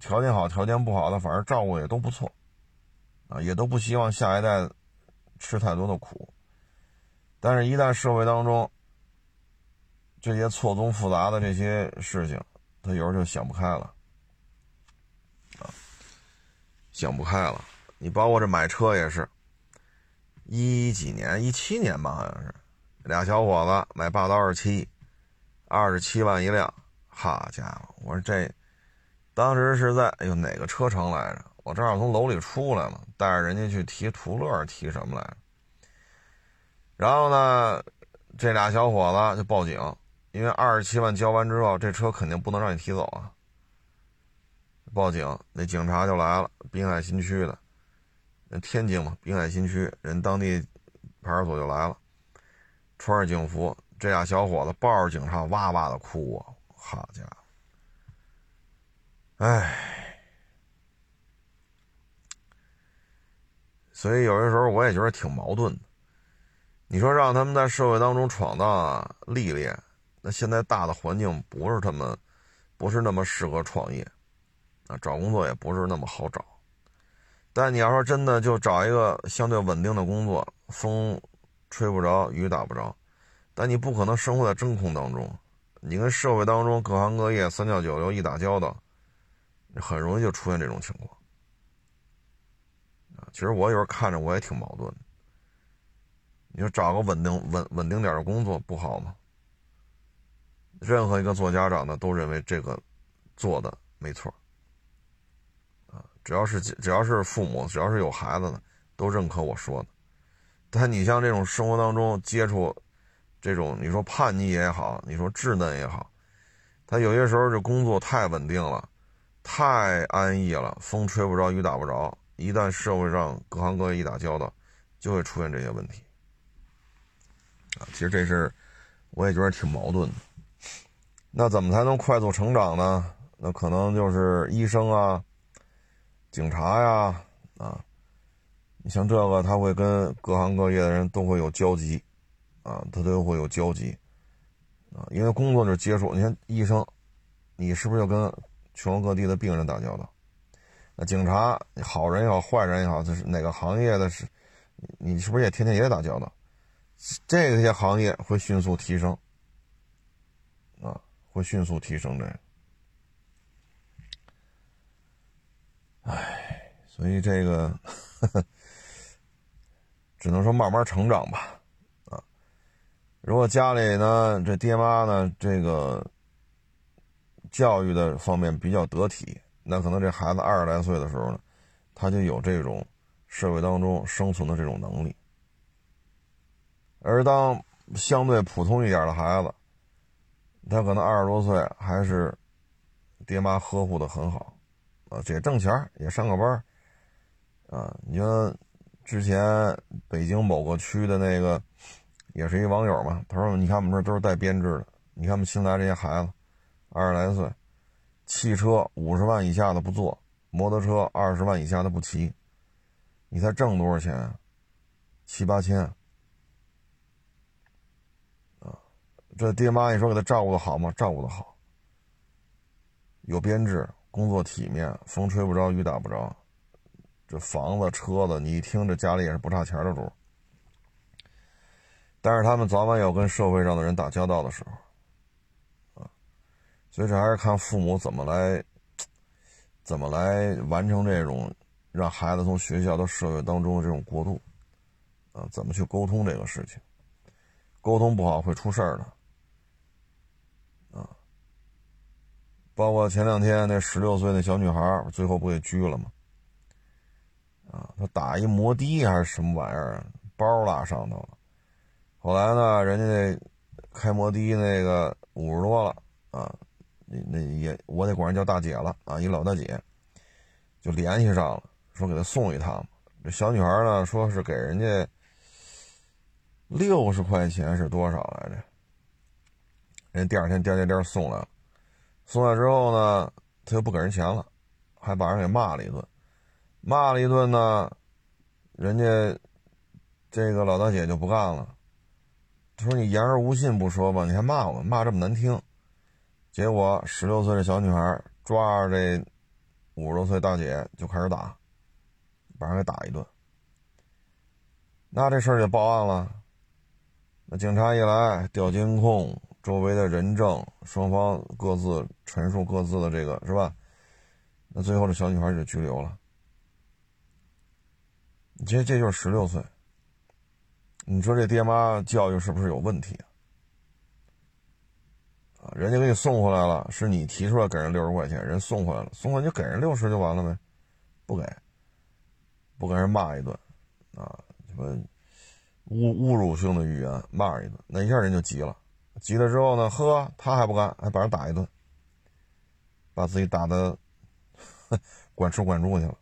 条件好，条件不好的，反正照顾也都不错，啊，也都不希望下一代吃太多的苦。但是，一旦社会当中这些错综复杂的这些事情，他有时候就想不开了，啊，想不开了。你包括这买车也是，一几年，一七年吧，好像是。俩小伙子买霸道二七，二十七万一辆，好家伙！我说这，当时是在哎呦哪个车城来着？我正好从楼里出来嘛，带着人家去提途乐，提什么来着？然后呢，这俩小伙子就报警，因为二十七万交完之后，这车肯定不能让你提走啊。报警，那警察就来了，滨海新区的，天津嘛，滨海新区人当地派出所就来了，穿着警服，这俩小伙子抱着警察哇哇的哭啊，好家伙！哎，所以有些时候我也觉得挺矛盾的。你说让他们在社会当中闯荡啊、历练，那现在大的环境不是他们，不是那么适合创业，啊，找工作也不是那么好找。但你要说真的，就找一个相对稳定的工作，风吹不着，雨打不着，但你不可能生活在真空当中，你跟社会当中各行各业三教九流一打交道。很容易就出现这种情况！其实我有时候看着我也挺矛盾。你说找个稳定、稳稳定点的工作不好吗？任何一个做家长的都认为这个做的没错啊！只要是只要是父母，只要是有孩子的，都认可我说的。但你像这种生活当中接触这种，你说叛逆也好，你说稚嫩也好，他有些时候这工作太稳定了。太安逸了，风吹不着，雨打不着。一旦社会上各行各业一打交道，就会出现这些问题。啊，其实这是我也觉得挺矛盾的。那怎么才能快速成长呢？那可能就是医生啊、警察呀，啊，你像这个，他会跟各行各业的人都会有交集，啊，他都会有交集，啊，因为工作就是接触。你看医生，你是不是要跟？全国各地的病人打交道，那警察好人也好，坏人也好，这是哪个行业的？是，你是不是也天天也打交道？这些行业会迅速提升，啊，会迅速提升的。哎。所以这个呵呵只能说慢慢成长吧，啊，如果家里呢，这爹妈呢，这个。教育的方面比较得体，那可能这孩子二十来岁的时候呢，他就有这种社会当中生存的这种能力。而当相对普通一点的孩子，他可能二十多岁还是爹妈呵护的很好，啊，也挣钱也上个班啊。你说之前北京某个区的那个也是一网友嘛，他说：“你看我们这都是带编制的，你看我们新来这些孩子。”二十来岁，汽车五十万以下的不坐，摩托车二十万以下的不骑，你才挣多少钱？七八千啊！这爹妈，你说给他照顾的好吗？照顾的好，有编制，工作体面，风吹不着，雨打不着，这房子车子，你一听这家里也是不差钱的主。但是他们早晚有跟社会上的人打交道的时候。所以这还是看父母怎么来，怎么来完成这种让孩子从学校到社会当中的这种过渡，啊，怎么去沟通这个事情？沟通不好会出事儿的，啊，包括前两天那十六岁那小女孩，最后不给拘了吗？啊，他打一摩的还是什么玩意儿，包落上头了。后来呢，人家那开摩的那个五十多了，啊。那那也，我得管人叫大姐了啊！一老大姐，就联系上了，说给她送一趟。这小女孩呢，说是给人家六十块钱是多少来着？人第二天颠颠颠送来了，送来之后呢，他又不给人钱了，还把人给骂了一顿。骂了一顿呢，人家这个老大姐就不干了，她说：“你言而无信不说吧，你还骂我，骂这么难听。”结果十六岁的小女孩抓着这五十多岁大姐就开始打，把人给打一顿。那这事儿就报案了。那警察一来调监控，周围的人证，双方各自陈述各自的这个是吧？那最后这小女孩就拘留了。这这就是十六岁。你说这爹妈教育是不是有问题啊？人家给你送回来了，是你提出来给人六十块钱，人送回来了，送回来就给人六十就完了呗，不给，不给人骂一顿，啊，什么侮侮辱性的语言骂一顿，那一下人就急了，急了之后呢，呵，他还不干，还把人打一顿，把自己打的 管吃管住去了！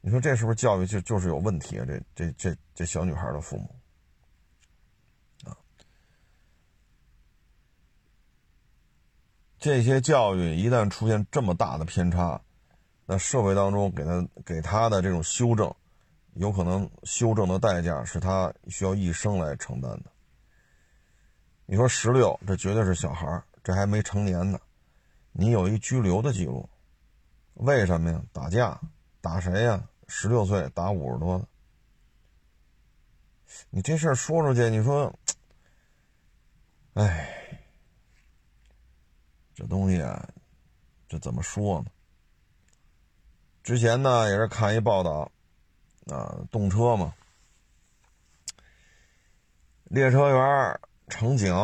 你说这是不是教育就就是有问题啊？这这这这小女孩的父母啊，这些教育一旦出现这么大的偏差。那社会当中给他给他的这种修正，有可能修正的代价是他需要一生来承担的。你说十六，这绝对是小孩这还没成年呢。你有一拘留的记录，为什么呀？打架，打谁呀？十六岁打五十多，你这事儿说出去，你说，哎，这东西啊，这怎么说呢？之前呢，也是看一报道，啊，动车嘛，列车员、乘警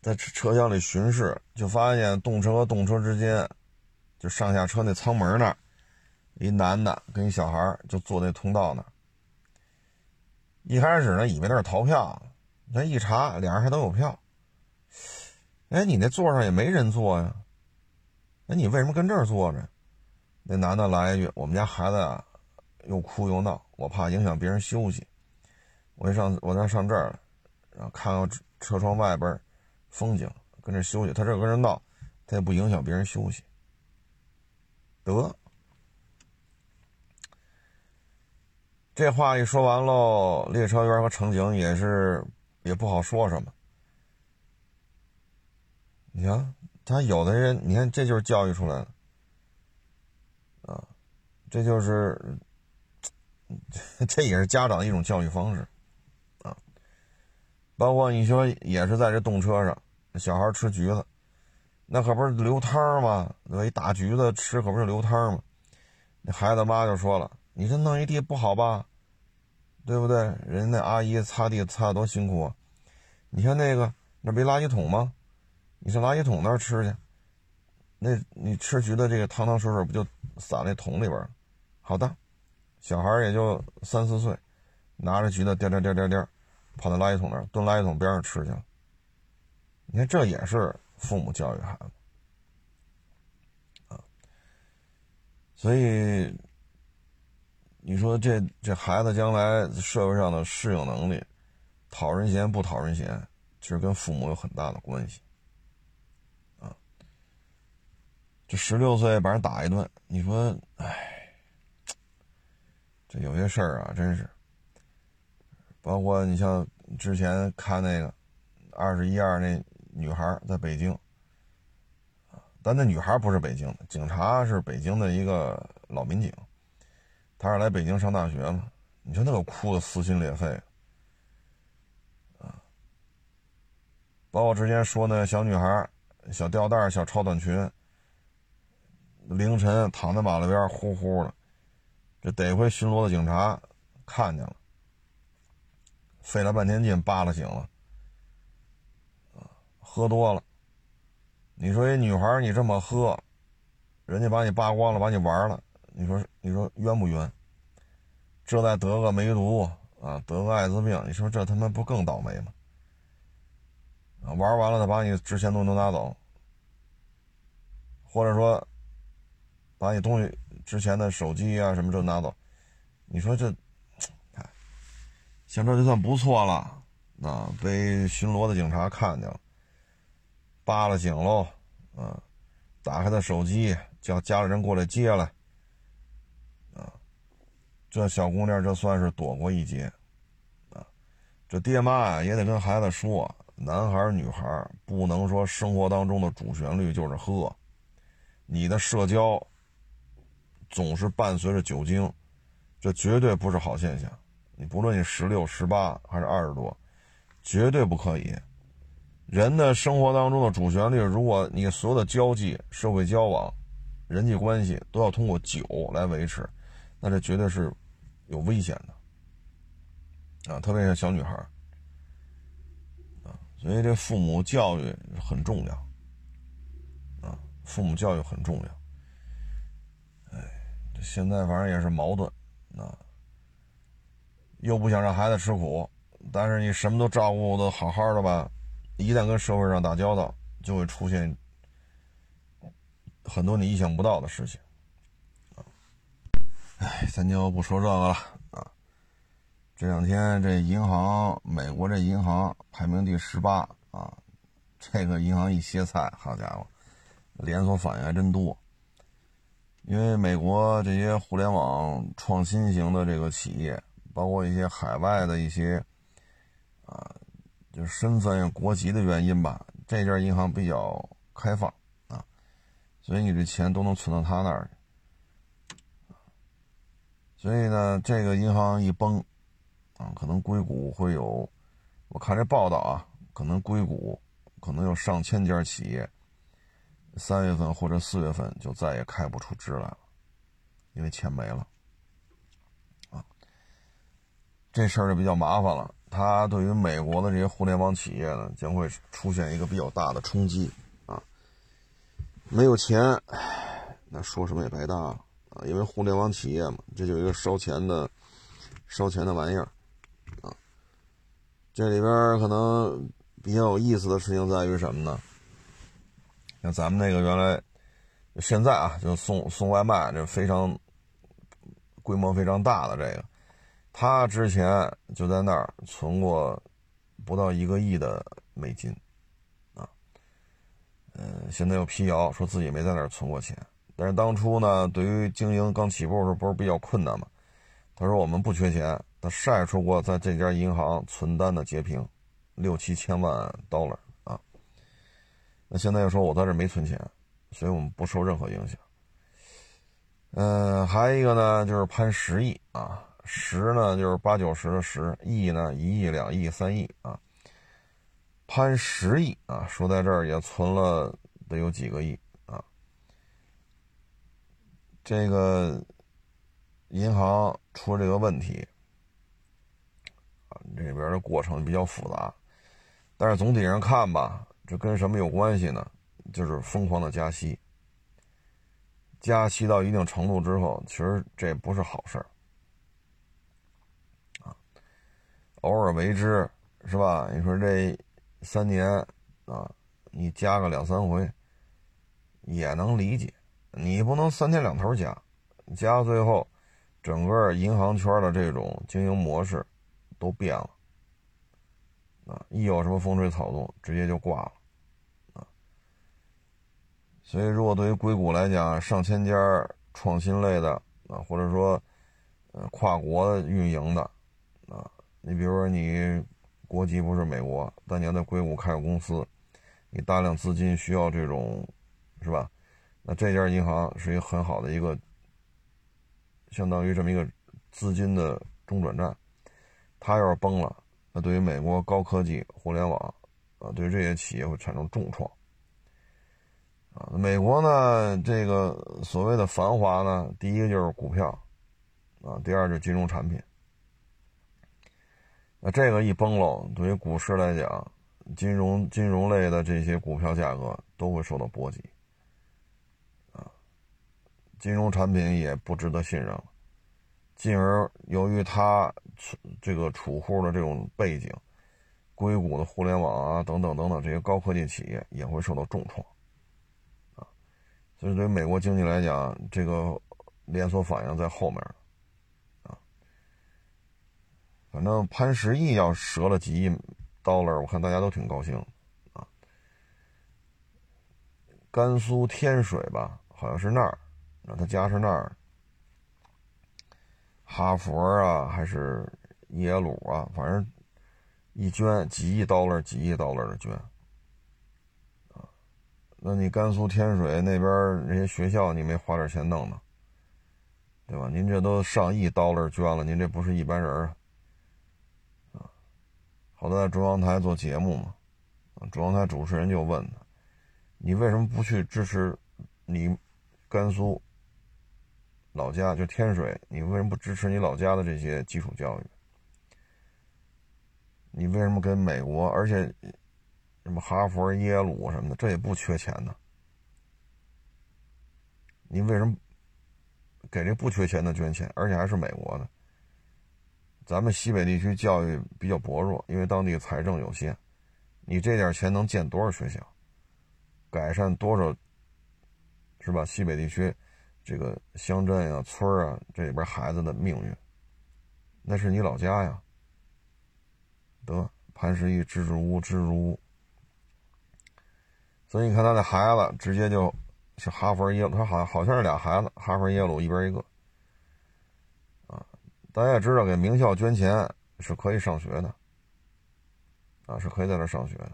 在车厢里巡视，就发现动车和动车之间，就上下车那舱门那儿，一男的跟一小孩就坐那通道那。一开始呢，以为那是逃票，那一查，俩人还都有票。哎，你那座上也没人坐呀，哎，你为什么跟这儿坐着？那男的来一句：“我们家孩子啊，又哭又闹，我怕影响别人休息。我一上，我要上这儿，然后看看车窗外边风景，跟这休息。他这跟人闹，他也不影响别人休息。得，这话一说完喽，列车员和乘警也是也不好说什么。你看，他有的人，你看，这就是教育出来的。”啊，这就是，这也是家长一种教育方式，啊，包括你说也是在这动车上，小孩吃橘子，那可不是流汤吗？对一打橘子吃可不是流汤吗？那孩子妈就说了：“你这弄一地不好吧？对不对？人家那阿姨擦地擦的多辛苦啊！你看那个那不垃圾桶吗？你上垃圾桶那儿吃去。”那你吃橘子这个汤汤水水不就洒那桶里边好的，小孩也就三四岁，拿着橘子颠颠颠颠颠，跑到垃圾桶那儿蹲垃圾桶边上吃去了。你看这也是父母教育孩子啊，所以你说这这孩子将来社会上的适应能力，讨人嫌不讨人嫌，其实跟父母有很大的关系。啊这十六岁把人打一顿，你说，哎，这有些事儿啊，真是。包括你像之前看那个二十一二那女孩在北京，但那女孩不是北京的，警察是北京的一个老民警，他是来北京上大学嘛。你说那个哭的撕心裂肺，啊，包括之前说那小女孩小吊带小超短裙。凌晨躺在马路边呼呼的，这得亏巡逻的警察看见了，费了半天劲扒拉醒了。喝多了，你说一女孩你这么喝，人家把你扒光了，把你玩了，你说你说冤不冤？这再得个梅毒啊，得个艾滋病，你说这他妈不更倒霉吗？啊，玩完了他把你值钱东西都拿走，或者说。把你东西之前的手机啊什么这拿走，你说这，哎，像这就算不错了，啊，被巡逻的警察看见了，扒了警喽，啊，打开他手机，叫家里人过来接来，这小姑娘这算是躲过一劫，啊，这爹妈也得跟孩子说，男孩女孩不能说生活当中的主旋律就是喝，你的社交。总是伴随着酒精，这绝对不是好现象。你不论你十六、十八还是二十多，绝对不可以。人的生活当中的主旋律，如果你所有的交际、社会交往、人际关系都要通过酒来维持，那这绝对是有危险的啊！特别是小女孩啊，所以这父母教育很重要啊，父母教育很重要。现在反正也是矛盾，啊，又不想让孩子吃苦，但是你什么都照顾的好好的吧，一旦跟社会上打交道，就会出现很多你意想不到的事情，哎，咱就不说这个了啊。这两天这银行，美国这银行排名第十八啊，这个银行一歇菜，好家伙，连锁反应还真多。因为美国这些互联网创新型的这个企业，包括一些海外的一些啊，就是身份国籍的原因吧，这家银行比较开放啊，所以你这钱都能存到他那儿所以呢，这个银行一崩啊，可能硅谷会有，我看这报道啊，可能硅谷可能有上千家企业。三月份或者四月份就再也开不出支来了，因为钱没了，啊，这事儿就比较麻烦了。它对于美国的这些互联网企业呢，将会出现一个比较大的冲击啊。没有钱，那说什么也白搭了啊。因为互联网企业嘛，这就一个烧钱的、烧钱的玩意儿啊。这里边可能比较有意思的事情在于什么呢？像咱们那个原来，现在啊，就送送外卖，这非常规模非常大的这个，他之前就在那儿存过不到一个亿的美金，啊，嗯，现在又辟谣说自己没在那儿存过钱，但是当初呢，对于经营刚起步的时候不是比较困难嘛，他说我们不缺钱，他晒出过在这家银行存单的截屏，六七千万 dollar 啊。那现在又说我在这没存钱，所以我们不受任何影响。嗯，还有一个呢，就是潘十亿啊，十呢就是八九十的十，亿呢一亿、两亿、三亿啊。潘十亿啊，说在这儿也存了得有几个亿。这个银行出了这个问题啊，这边的过程比较复杂，但是总体上看吧。这跟什么有关系呢？就是疯狂的加息，加息到一定程度之后，其实这不是好事儿啊。偶尔为之是吧？你说这三年啊，你加个两三回也能理解，你不能三天两头加，加到最后，整个银行圈的这种经营模式都变了啊！一有什么风吹草动，直接就挂了。啊所以，如果对于硅谷来讲，上千家创新类的啊，或者说，呃，跨国运营的啊，你比如说你国籍不是美国，但你要在硅谷开个公司，你大量资金需要这种，是吧？那这家银行是一个很好的一个，相当于这么一个资金的中转站。它要是崩了，那对于美国高科技、互联网啊，对于这些企业会产生重创。啊，美国呢，这个所谓的繁华呢，第一个就是股票，啊，第二就是金融产品。那这个一崩喽，对于股市来讲，金融金融类的这些股票价格都会受到波及，金融产品也不值得信任了，进而由于它这个储户的这种背景，硅谷的互联网啊等等等等这些高科技企业也会受到重创。啊所以，对于美国经济来讲，这个连锁反应在后面啊。反正潘石屹要折了几亿 dollar，我看大家都挺高兴啊。甘肃天水吧，好像是那儿，那他家是那儿。哈佛啊，还是耶鲁啊，反正一捐几亿 dollar，几亿 dollar 的捐。那你甘肃天水那边那些学校，你没花点钱弄呢，对吧？您这都上亿刀了捐了，您这不是一般人啊！啊，好多在中央台做节目嘛，中央台主持人就问他：“你为什么不去支持你甘肃老家就天水？你为什么不支持你老家的这些基础教育？你为什么跟美国？而且？”什么哈佛、耶鲁什么的，这也不缺钱呢。你为什么给这不缺钱的捐钱，而且还是美国的。咱们西北地区教育比较薄弱，因为当地财政有限，你这点钱能建多少学校，改善多少，是吧？西北地区这个乡镇啊、村啊，这里边孩子的命运，那是你老家呀。得潘石屹支支吾吾，支支吾。所以你看他的孩子直接就是哈佛耶鲁，他好好像是俩孩子，哈佛耶鲁一边一个。大家也知道，给名校捐钱是可以上学的，啊，是可以在这上学的。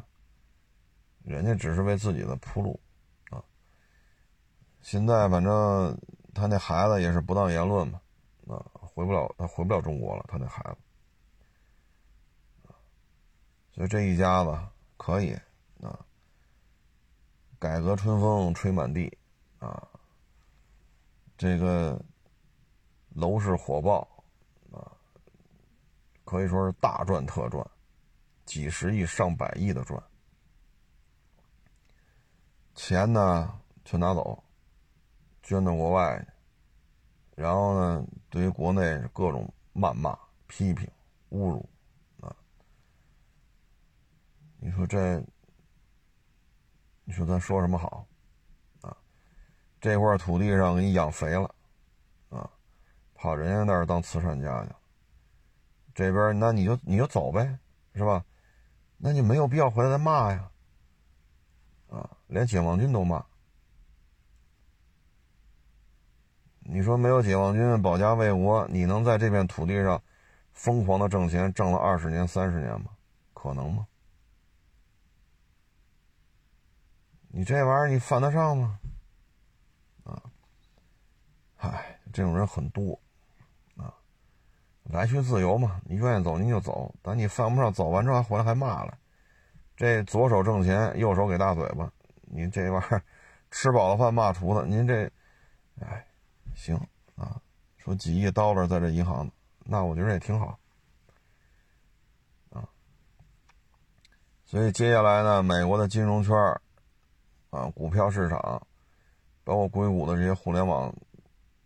人家只是为自己的铺路，现在反正他那孩子也是不当言论嘛，啊，回不了，他回不了中国了，他那孩子。所以这一家子可以，啊，改革春风吹满地，啊，这个楼市火爆啊。可以说是大赚特赚，几十亿、上百亿的赚，钱呢全拿走，捐到国外去，然后呢，对于国内各种谩骂、批评、侮辱，啊，你说这，你说咱说什么好？啊，这块土地上给你养肥了，啊，跑人家那儿当慈善家去。这边那你就你就走呗，是吧？那你没有必要回来再骂呀，啊，连解放军都骂。你说没有解放军保家卫国，你能在这片土地上疯狂的挣钱，挣了二十年、三十年吗？可能吗？你这玩意儿你犯得上吗？啊，唉，这种人很多啊。来去自由嘛，你愿意走你就走，但你犯不上走完之后还回来还骂了。这左手挣钱，右手给大嘴巴，你这玩意儿吃饱了饭骂厨子，您这，哎，行啊，说几亿刀了在这银行，那我觉得也挺好，啊，所以接下来呢，美国的金融圈啊，股票市场，包括硅谷的这些互联网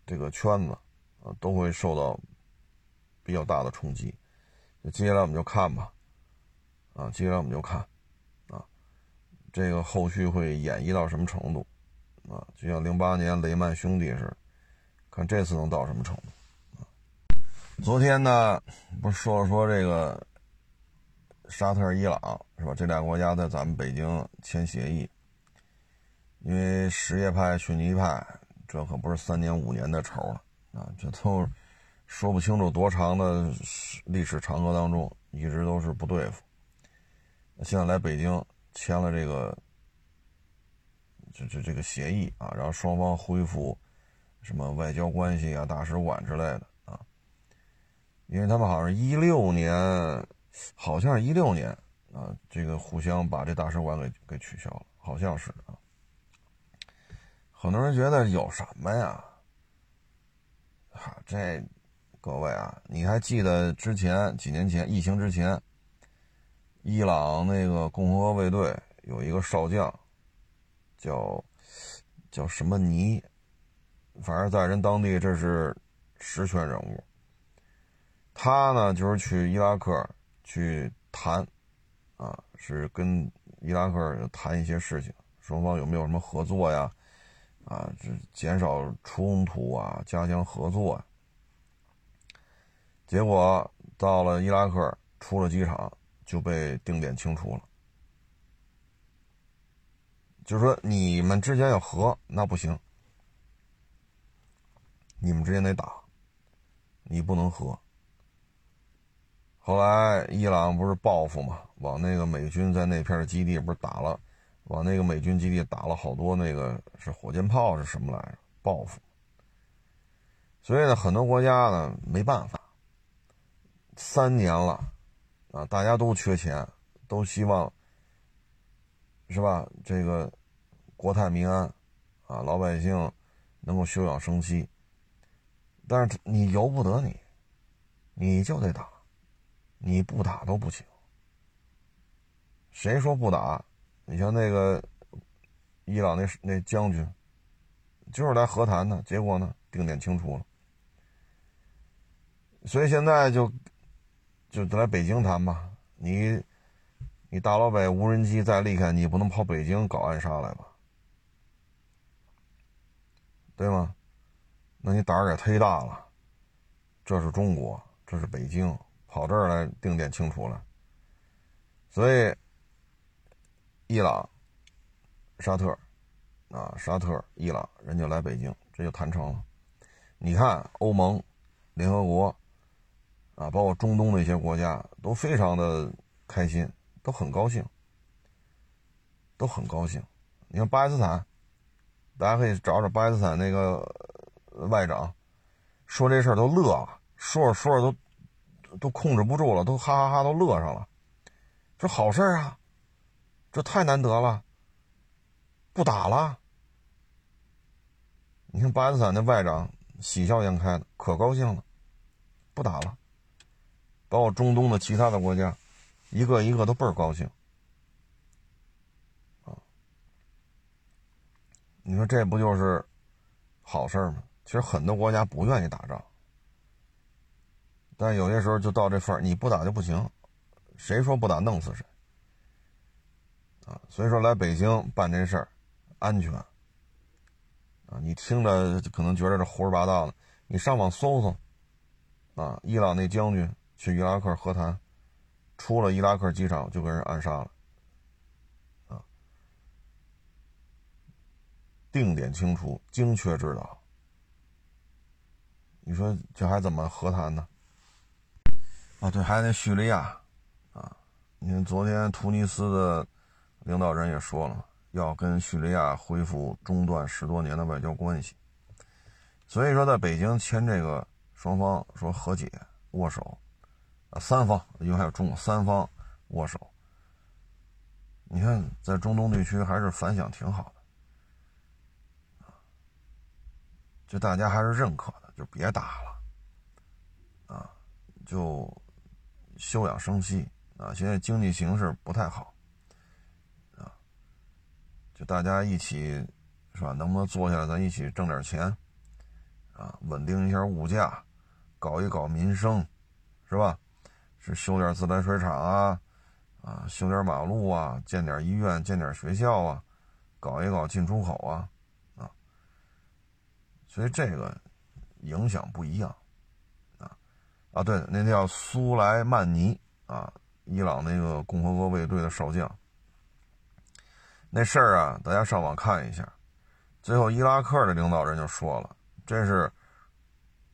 这个圈子啊，都会受到。比较大的冲击，就接下来我们就看吧，啊，接下来我们就看，啊，这个后续会演绎到什么程度，啊，就像零八年雷曼兄弟似的，看这次能到什么程度，昨天呢，不是说了说这个沙特、伊朗是吧？这俩国家在咱们北京签协议，因为什叶派、逊尼派，这可不是三年五年的仇了，啊，这都。说不清楚多长的历史长河当中，一直都是不对付。现在来北京签了这个，这这这个协议啊，然后双方恢复什么外交关系啊、大使馆之类的啊。因为他们好像是一六年，好像是一六年啊，这个互相把这大使馆给给取消了，好像是啊。很多人觉得有什么呀？哈，这。各位啊，你还记得之前几年前疫情之前，伊朗那个共和卫队有一个少将，叫叫什么尼，反正在人当地这是实权人物。他呢就是去伊拉克去谈，啊，是跟伊拉克谈一些事情，双方有没有什么合作呀？啊，这减少冲突啊，加强合作啊。结果到了伊拉克，出了机场就被定点清除了。就是说，你们之间要和，那不行，你们之间得打，你不能和。后来伊朗不是报复嘛，往那个美军在那片基地不是打了，往那个美军基地打了好多那个是火箭炮是什么来着？报复。所以呢，很多国家呢没办法。三年了，啊，大家都缺钱，都希望，是吧？这个国泰民安，啊，老百姓能够休养生息。但是你由不得你，你就得打，你不打都不行。谁说不打？你像那个伊朗那那将军，就是来和谈的，结果呢，定点清除了。所以现在就就来北京谈吧，你你大老北无人机再厉害，你不能跑北京搞暗杀来吧？对吗？那你胆儿也忒大了。这是中国，这是北京，跑这儿来定点清除了。所以，伊朗、沙特啊，沙特、伊朗，人家来北京，这就谈成了。你看，欧盟、联合国。啊，包括中东的一些国家都非常的开心，都很高兴，都很高兴。你看巴基斯坦，大家可以找找巴基斯坦那个外长，说这事儿都乐了，说着说着都都控制不住了，都哈哈哈都乐上了。这好事啊，这太难得了，不打了。你看巴基斯坦那外长喜笑颜开的，可高兴了，不打了。包括中东的其他的国家，一个一个都倍儿高兴，你说这不就是好事吗？其实很多国家不愿意打仗，但有些时候就到这份儿，你不打就不行，谁说不打弄死谁？啊！所以说来北京办这事儿，安全，啊！你听着可能觉得这胡说八道的，你上网搜搜，啊！伊朗那将军。去伊拉克和谈，出了伊拉克机场就跟人暗杀了，啊！定点清除，精确制导。你说这还怎么和谈呢？啊，对，还有那叙利亚，啊，你看昨天突尼斯的领导人也说了，要跟叙利亚恢复中断十多年的外交关系。所以说，在北京签这个，双方说和解握手。啊，三方因为还有中三方握手，你看在中东地区还是反响挺好的，就大家还是认可，就别打了，啊，就休养生息啊，现在经济形势不太好，啊，就大家一起是吧？能不能坐下来咱一起挣点钱，啊，稳定一下物价，搞一搞民生，是吧？是修点自来水厂啊，啊，修点马路啊，建点医院，建点学校啊，搞一搞进出口啊，啊，所以这个影响不一样，啊，啊，对，那叫苏莱曼尼啊，伊朗那个共和国卫队的少将，那事儿啊，大家上网看一下，最后伊拉克的领导人就说了，这是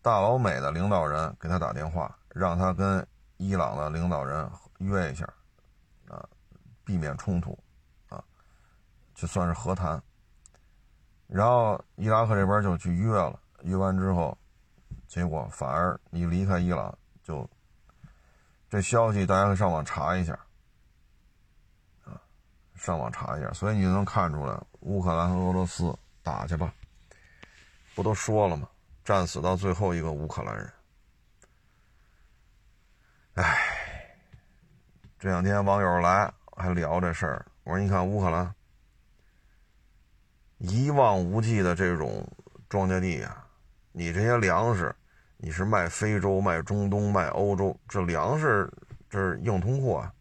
大老美的领导人给他打电话，让他跟。伊朗的领导人约一下，啊，避免冲突，啊，就算是和谈。然后伊拉克这边就去约了，约完之后，结果反而你离开伊朗就，这消息大家可以上网查一下，啊，上网查一下，所以你能看出来，乌克兰和俄罗斯打去吧，不都说了吗？战死到最后一个乌克兰人。唉，这两天网友来还聊这事儿。我说：“你看乌克兰一望无际的这种庄稼地啊，你这些粮食，你是卖非洲、卖中东、卖欧洲，这粮食这是硬通货啊！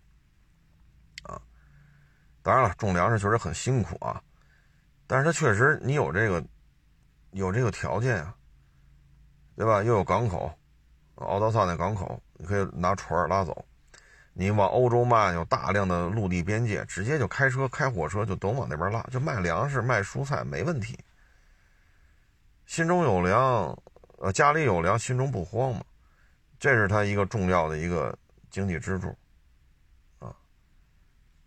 啊，当然了，种粮食确实很辛苦啊，但是它确实你有这个有这个条件啊，对吧？又有港口，奥德萨那港口。”你可以拿船拉走，你往欧洲卖有大量的陆地边界，直接就开车开火车就都往那边拉，就卖粮食卖蔬菜没问题。心中有粮，呃，家里有粮，心中不慌嘛，这是他一个重要的一个经济支柱，啊。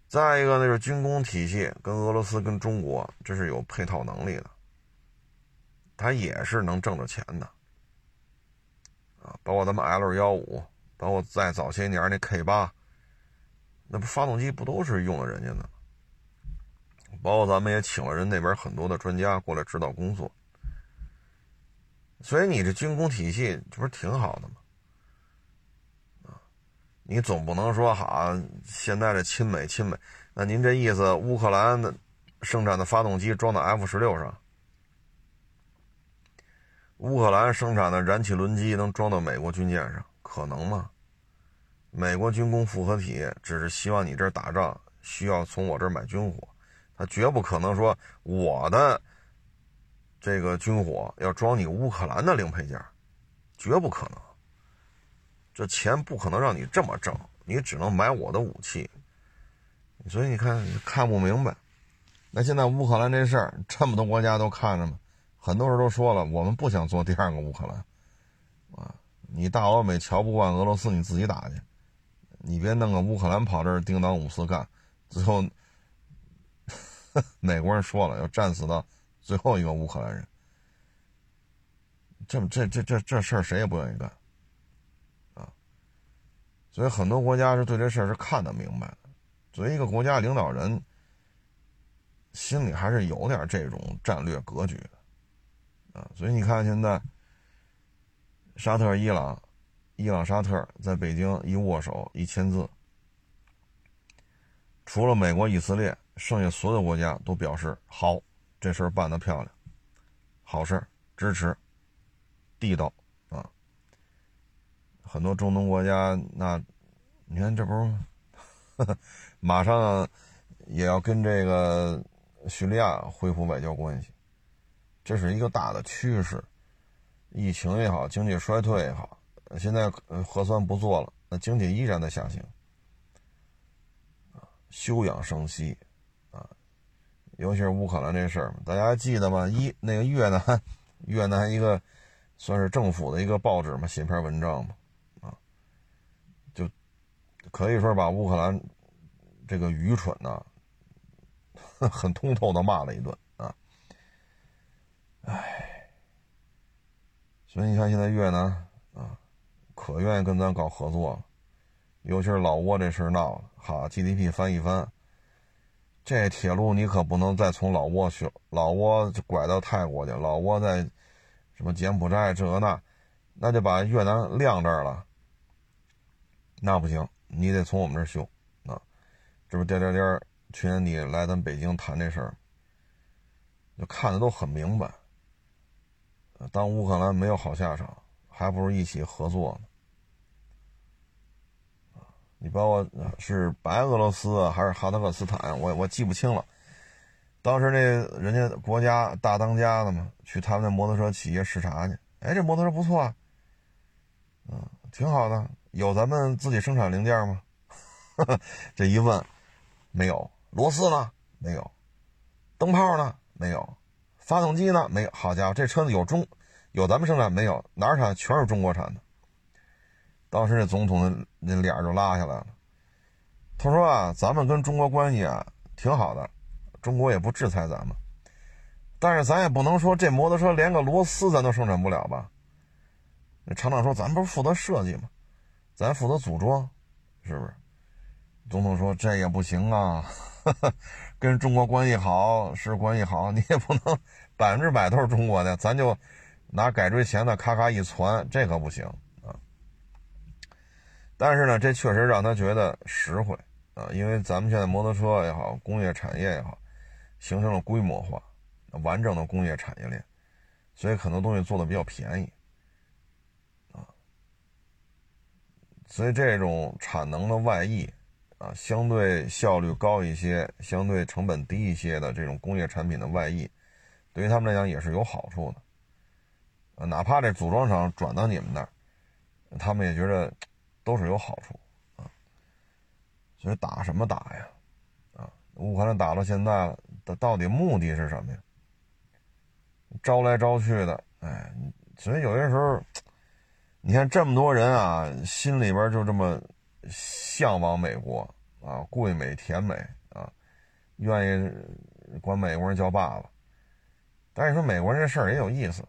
再一个，那是军工体系跟俄罗斯跟中国这是有配套能力的，他也是能挣着钱的，啊，包括咱们 L 幺五。包括在早些年那 K 八，那不发动机不都是用了人家的？包括咱们也请了人那边很多的专家过来指导工作，所以你这军工体系这不是挺好的吗？啊，你总不能说哈，现在这亲美亲美，那您这意思，乌克兰的生产的发动机装到 F 十六上，乌克兰生产的燃气轮机能装到美国军舰上，可能吗？美国军工复合体只是希望你这儿打仗需要从我这儿买军火，他绝不可能说我的这个军火要装你乌克兰的零配件，绝不可能。这钱不可能让你这么挣，你只能买我的武器。所以你看看不明白。那现在乌克兰这事儿，这么多国家都看着呢？很多人都说了，我们不想做第二个乌克兰，啊，你大欧美瞧不惯俄罗斯，你自己打去，你别弄个乌克兰跑这儿叮当五四干，最后 美国人说了要战死到最后一个乌克兰人，这么这这这这事儿谁也不愿意干，啊，所以很多国家是对这事儿是看得明白的，作为一个国家领导人，心里还是有点这种战略格局的。啊，所以你看，现在沙特、伊朗、伊朗、沙特在北京一握手一签字，除了美国、以色列，剩下所有国家都表示好，这事儿办得漂亮，好事支持，地道啊。很多中东国家，那你看这不是马上也要跟这个叙利亚恢复外交关系。这是一个大的趋势，疫情也好，经济衰退也好，现在核酸不做了，那经济依然在下行，休养生息，尤其是乌克兰这事儿，大家记得吗？一那个越南，越南一个算是政府的一个报纸嘛，写篇文章嘛，啊，就可以说把乌克兰这个愚蠢呢，很通透的骂了一顿。唉，所以你看，现在越南啊，可愿意跟咱搞合作了，尤其是老挝这事闹了，好 GDP 翻一番，这铁路你可不能再从老挝修，老挝拐到泰国去，老挝在什么柬埔寨这那，那就把越南晾这儿了，那不行，你得从我们这儿修啊，这不颠颠颠去年底来咱北京谈这事儿，就看的都很明白。当乌克兰没有好下场，还不如一起合作呢。你包括是白俄罗斯啊，还是哈萨克斯坦，我我记不清了。当时那人家国家大当家的嘛，去他们那摩托车企业视察去。哎，这摩托车不错啊，嗯，挺好的。有咱们自己生产零件吗？这一问，没有。螺丝呢？没有。灯泡呢？没有。发动机呢？没有。好家伙，这车子有中有咱们生产没有？哪儿产？全是中国产的。当时那总统那脸就拉下来了。他说啊，咱们跟中国关系啊挺好的，中国也不制裁咱们。但是咱也不能说这摩托车连个螺丝咱都生产不了吧？那厂长说，咱不是负责设计吗？咱负责组装，是不是？总统说这也不行啊，跟中国关系好是关系好，你也不能。百分之百都是中国的，咱就拿改锥钳子咔咔一传，这可不行！但是呢，这确实让他觉得实惠啊，因为咱们现在摩托车也好，工业产业也好，形成了规模化、完整的工业产业链，所以很多东西做的比较便宜啊，所以这种产能的外溢啊，相对效率高一些、相对成本低一些的这种工业产品的外溢。对于他们来讲也是有好处的，呃，哪怕这组装厂转到你们那儿，他们也觉得都是有好处啊。所以打什么打呀？啊，乌克兰打到现在了，它到底目的是什么呀？招来招去的，哎，所以有些时候，你看这么多人啊，心里边就这么向往美国啊，贵美甜美啊，愿意管美国人叫爸爸。但是说美国人这事儿也有意思，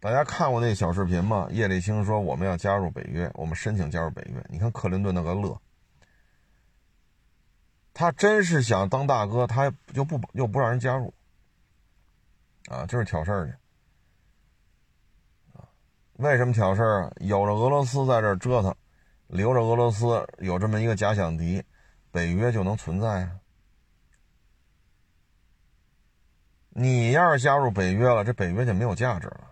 大家看过那小视频吗？叶利钦说我们要加入北约，我们申请加入北约。你看克林顿那个乐，他真是想当大哥，他就不又不让人加入，啊，就是挑事儿去，为什么挑事儿啊？有着俄罗斯在这折腾，留着俄罗斯有这么一个假想敌，北约就能存在啊。你要是加入北约了，这北约就没有价值了。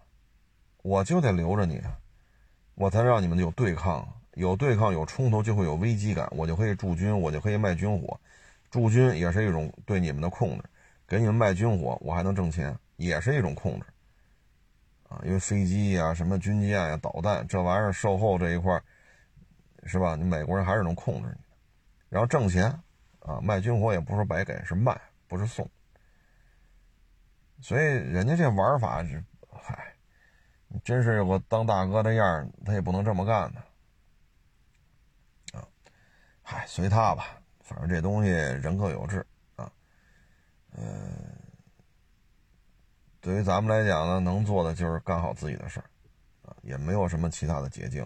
我就得留着你，我才让你们有对抗，有对抗有冲突就会有危机感，我就可以驻军，我就可以卖军火，驻军也是一种对你们的控制，给你们卖军火，我还能挣钱，也是一种控制。啊，因为飞机呀、什么军舰呀、导弹这玩意儿售后这一块是吧？你美国人还是能控制你，然后挣钱啊，卖军火也不是白给，是卖，不是送。所以人家这玩法是，嗨，真是有个当大哥的样他也不能这么干呢。啊，嗨，随他吧，反正这东西人各有志啊，嗯。对于咱们来讲呢，能做的就是干好自己的事儿，啊，也没有什么其他的捷径，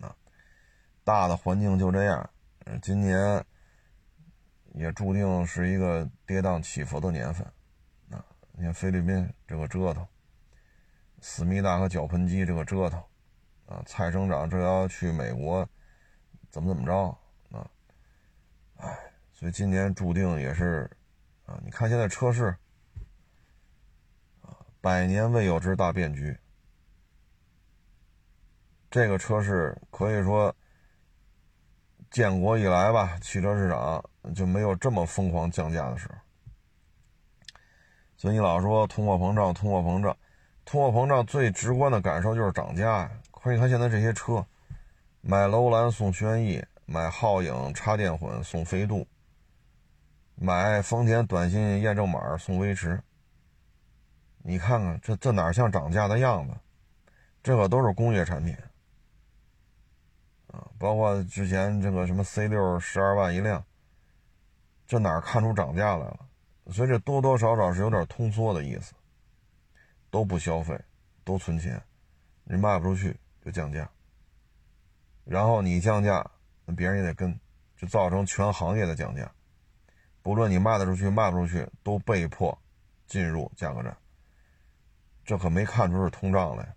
啊，大的环境就这样，嗯，今年也注定是一个跌宕起伏的年份，啊，你看菲律宾这个折腾，思密达和脚盆机这个折腾，啊，蔡省长这要去美国，怎么怎么着，啊，哎，所以今年注定也是，啊，你看现在车市。百年未有之大变局，这个车市可以说建国以来吧，汽车市场就没有这么疯狂降价的时候。所以你老说通货膨胀，通货膨胀，通货膨胀最直观的感受就是涨价呀。可以看现在这些车，买楼兰送轩逸，买皓影插电混送飞度，买丰田短信验证码送威驰。你看看这这哪像涨价的样子？这可都是工业产品啊！包括之前这个什么 C 六十二万一辆，这哪看出涨价来了？所以这多多少少是有点通缩的意思。都不消费，都存钱，你卖不出去就降价，然后你降价，那别人也得跟，就造成全行业的降价。不论你卖得出去卖不出去，都被迫进入价格战。这可没看出是通胀来，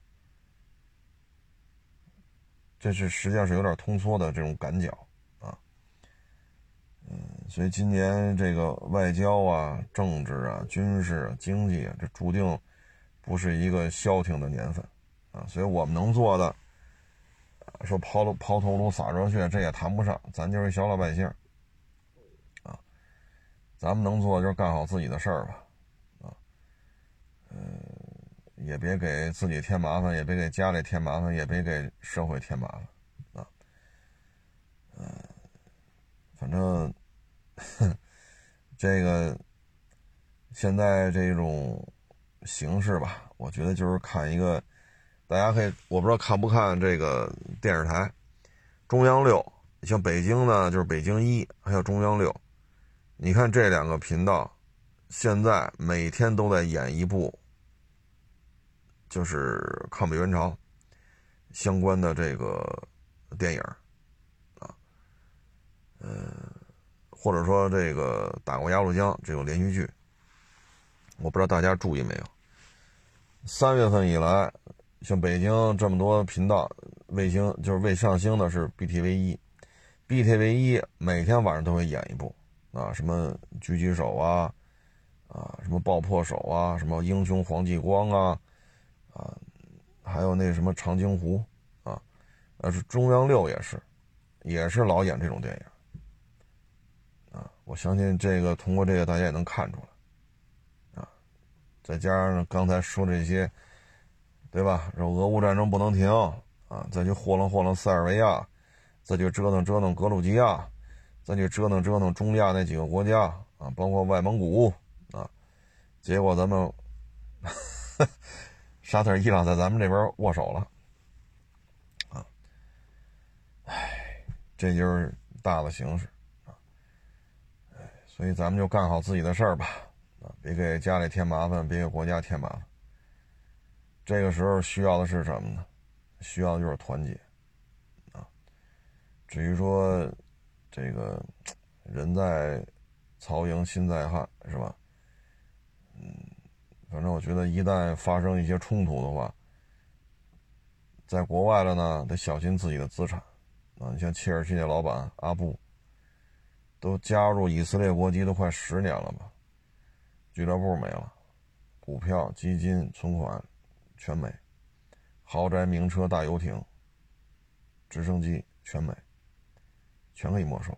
这是实际上是有点通缩的这种感觉啊，嗯，所以今年这个外交啊、政治啊、军事、啊、经济啊，这注定不是一个消停的年份啊，所以我们能做的，说抛抛头颅洒热血，这也谈不上，咱就是小老百姓啊，咱们能做的就是干好自己的事儿吧，啊，嗯。也别给自己添麻烦，也别给家里添麻烦，也别给社会添麻烦，啊，嗯，反正 这个现在这种形式吧，我觉得就是看一个，大家可以，我不知道看不看这个电视台，中央六，像北京呢，就是北京一，还有中央六，你看这两个频道，现在每天都在演一部。就是抗美援朝相关的这个电影啊，呃，或者说这个打过鸭绿江这种连续剧，我不知道大家注意没有？三月份以来，像北京这么多频道卫星，就是未上星的是 BTV 一，BTV 一每天晚上都会演一部啊，什么狙击手啊，啊，什么爆破手啊，什么英雄黄继光啊。啊，还有那什么长津湖，啊，呃是中央六也是，也是老演这种电影，啊，我相信这个通过这个大家也能看出来，再加上刚才说这些，对吧？说俄乌战争不能停，啊，再去霍楞霍楞塞尔维亚，再去折腾折腾格鲁吉亚，再去折腾折腾中亚那几个国家，啊，包括外蒙古，啊，结果咱们。沙特、伊朗在咱们这边握手了，啊，哎，这就是大的形势啊，哎，所以咱们就干好自己的事儿吧，啊，别给家里添麻烦，别给国家添麻烦。这个时候需要的是什么呢？需要的就是团结，啊，至于说这个人在曹营心在汉，是吧？嗯。反正我觉得，一旦发生一些冲突的话，在国外了呢，得小心自己的资产啊！你像切尔西那老板阿布，都加入以色列国籍都快十年了吧？俱乐部没了，股票、基金、存款全没，豪宅、名车、大游艇、直升机全没，全给没收。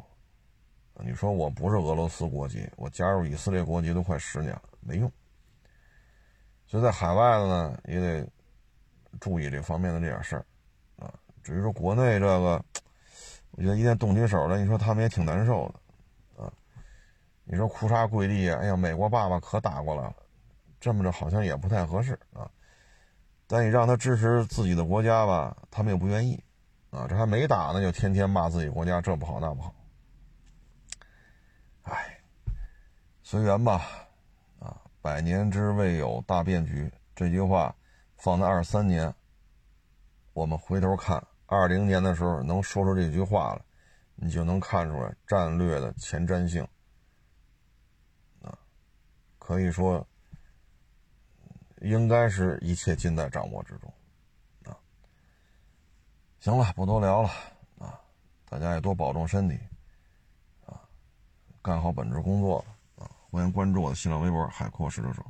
你说我不是俄罗斯国籍，我加入以色列国籍都快十年了，没用。所以在海外的呢，也得注意这方面的这点事儿啊。至于说国内这个，我觉得一旦动起手来，你说他们也挺难受的。你说哭嚓跪地，哎呀，美国爸爸可打过来了，这么着好像也不太合适啊。但你让他支持自己的国家吧，他们又不愿意啊。这还没打呢，就天天骂自己国家这不好那不好。哎，随缘吧，啊，百年之未有大变局这句话放在二三年，我们回头看二零年的时候能说出这句话来，你就能看出来战略的前瞻性，可以说应该是一切尽在掌握之中，啊，行了，不多聊了，啊，大家也多保重身体。啊干好本职工作啊！欢迎关注我的新浪微博“海阔试车手”。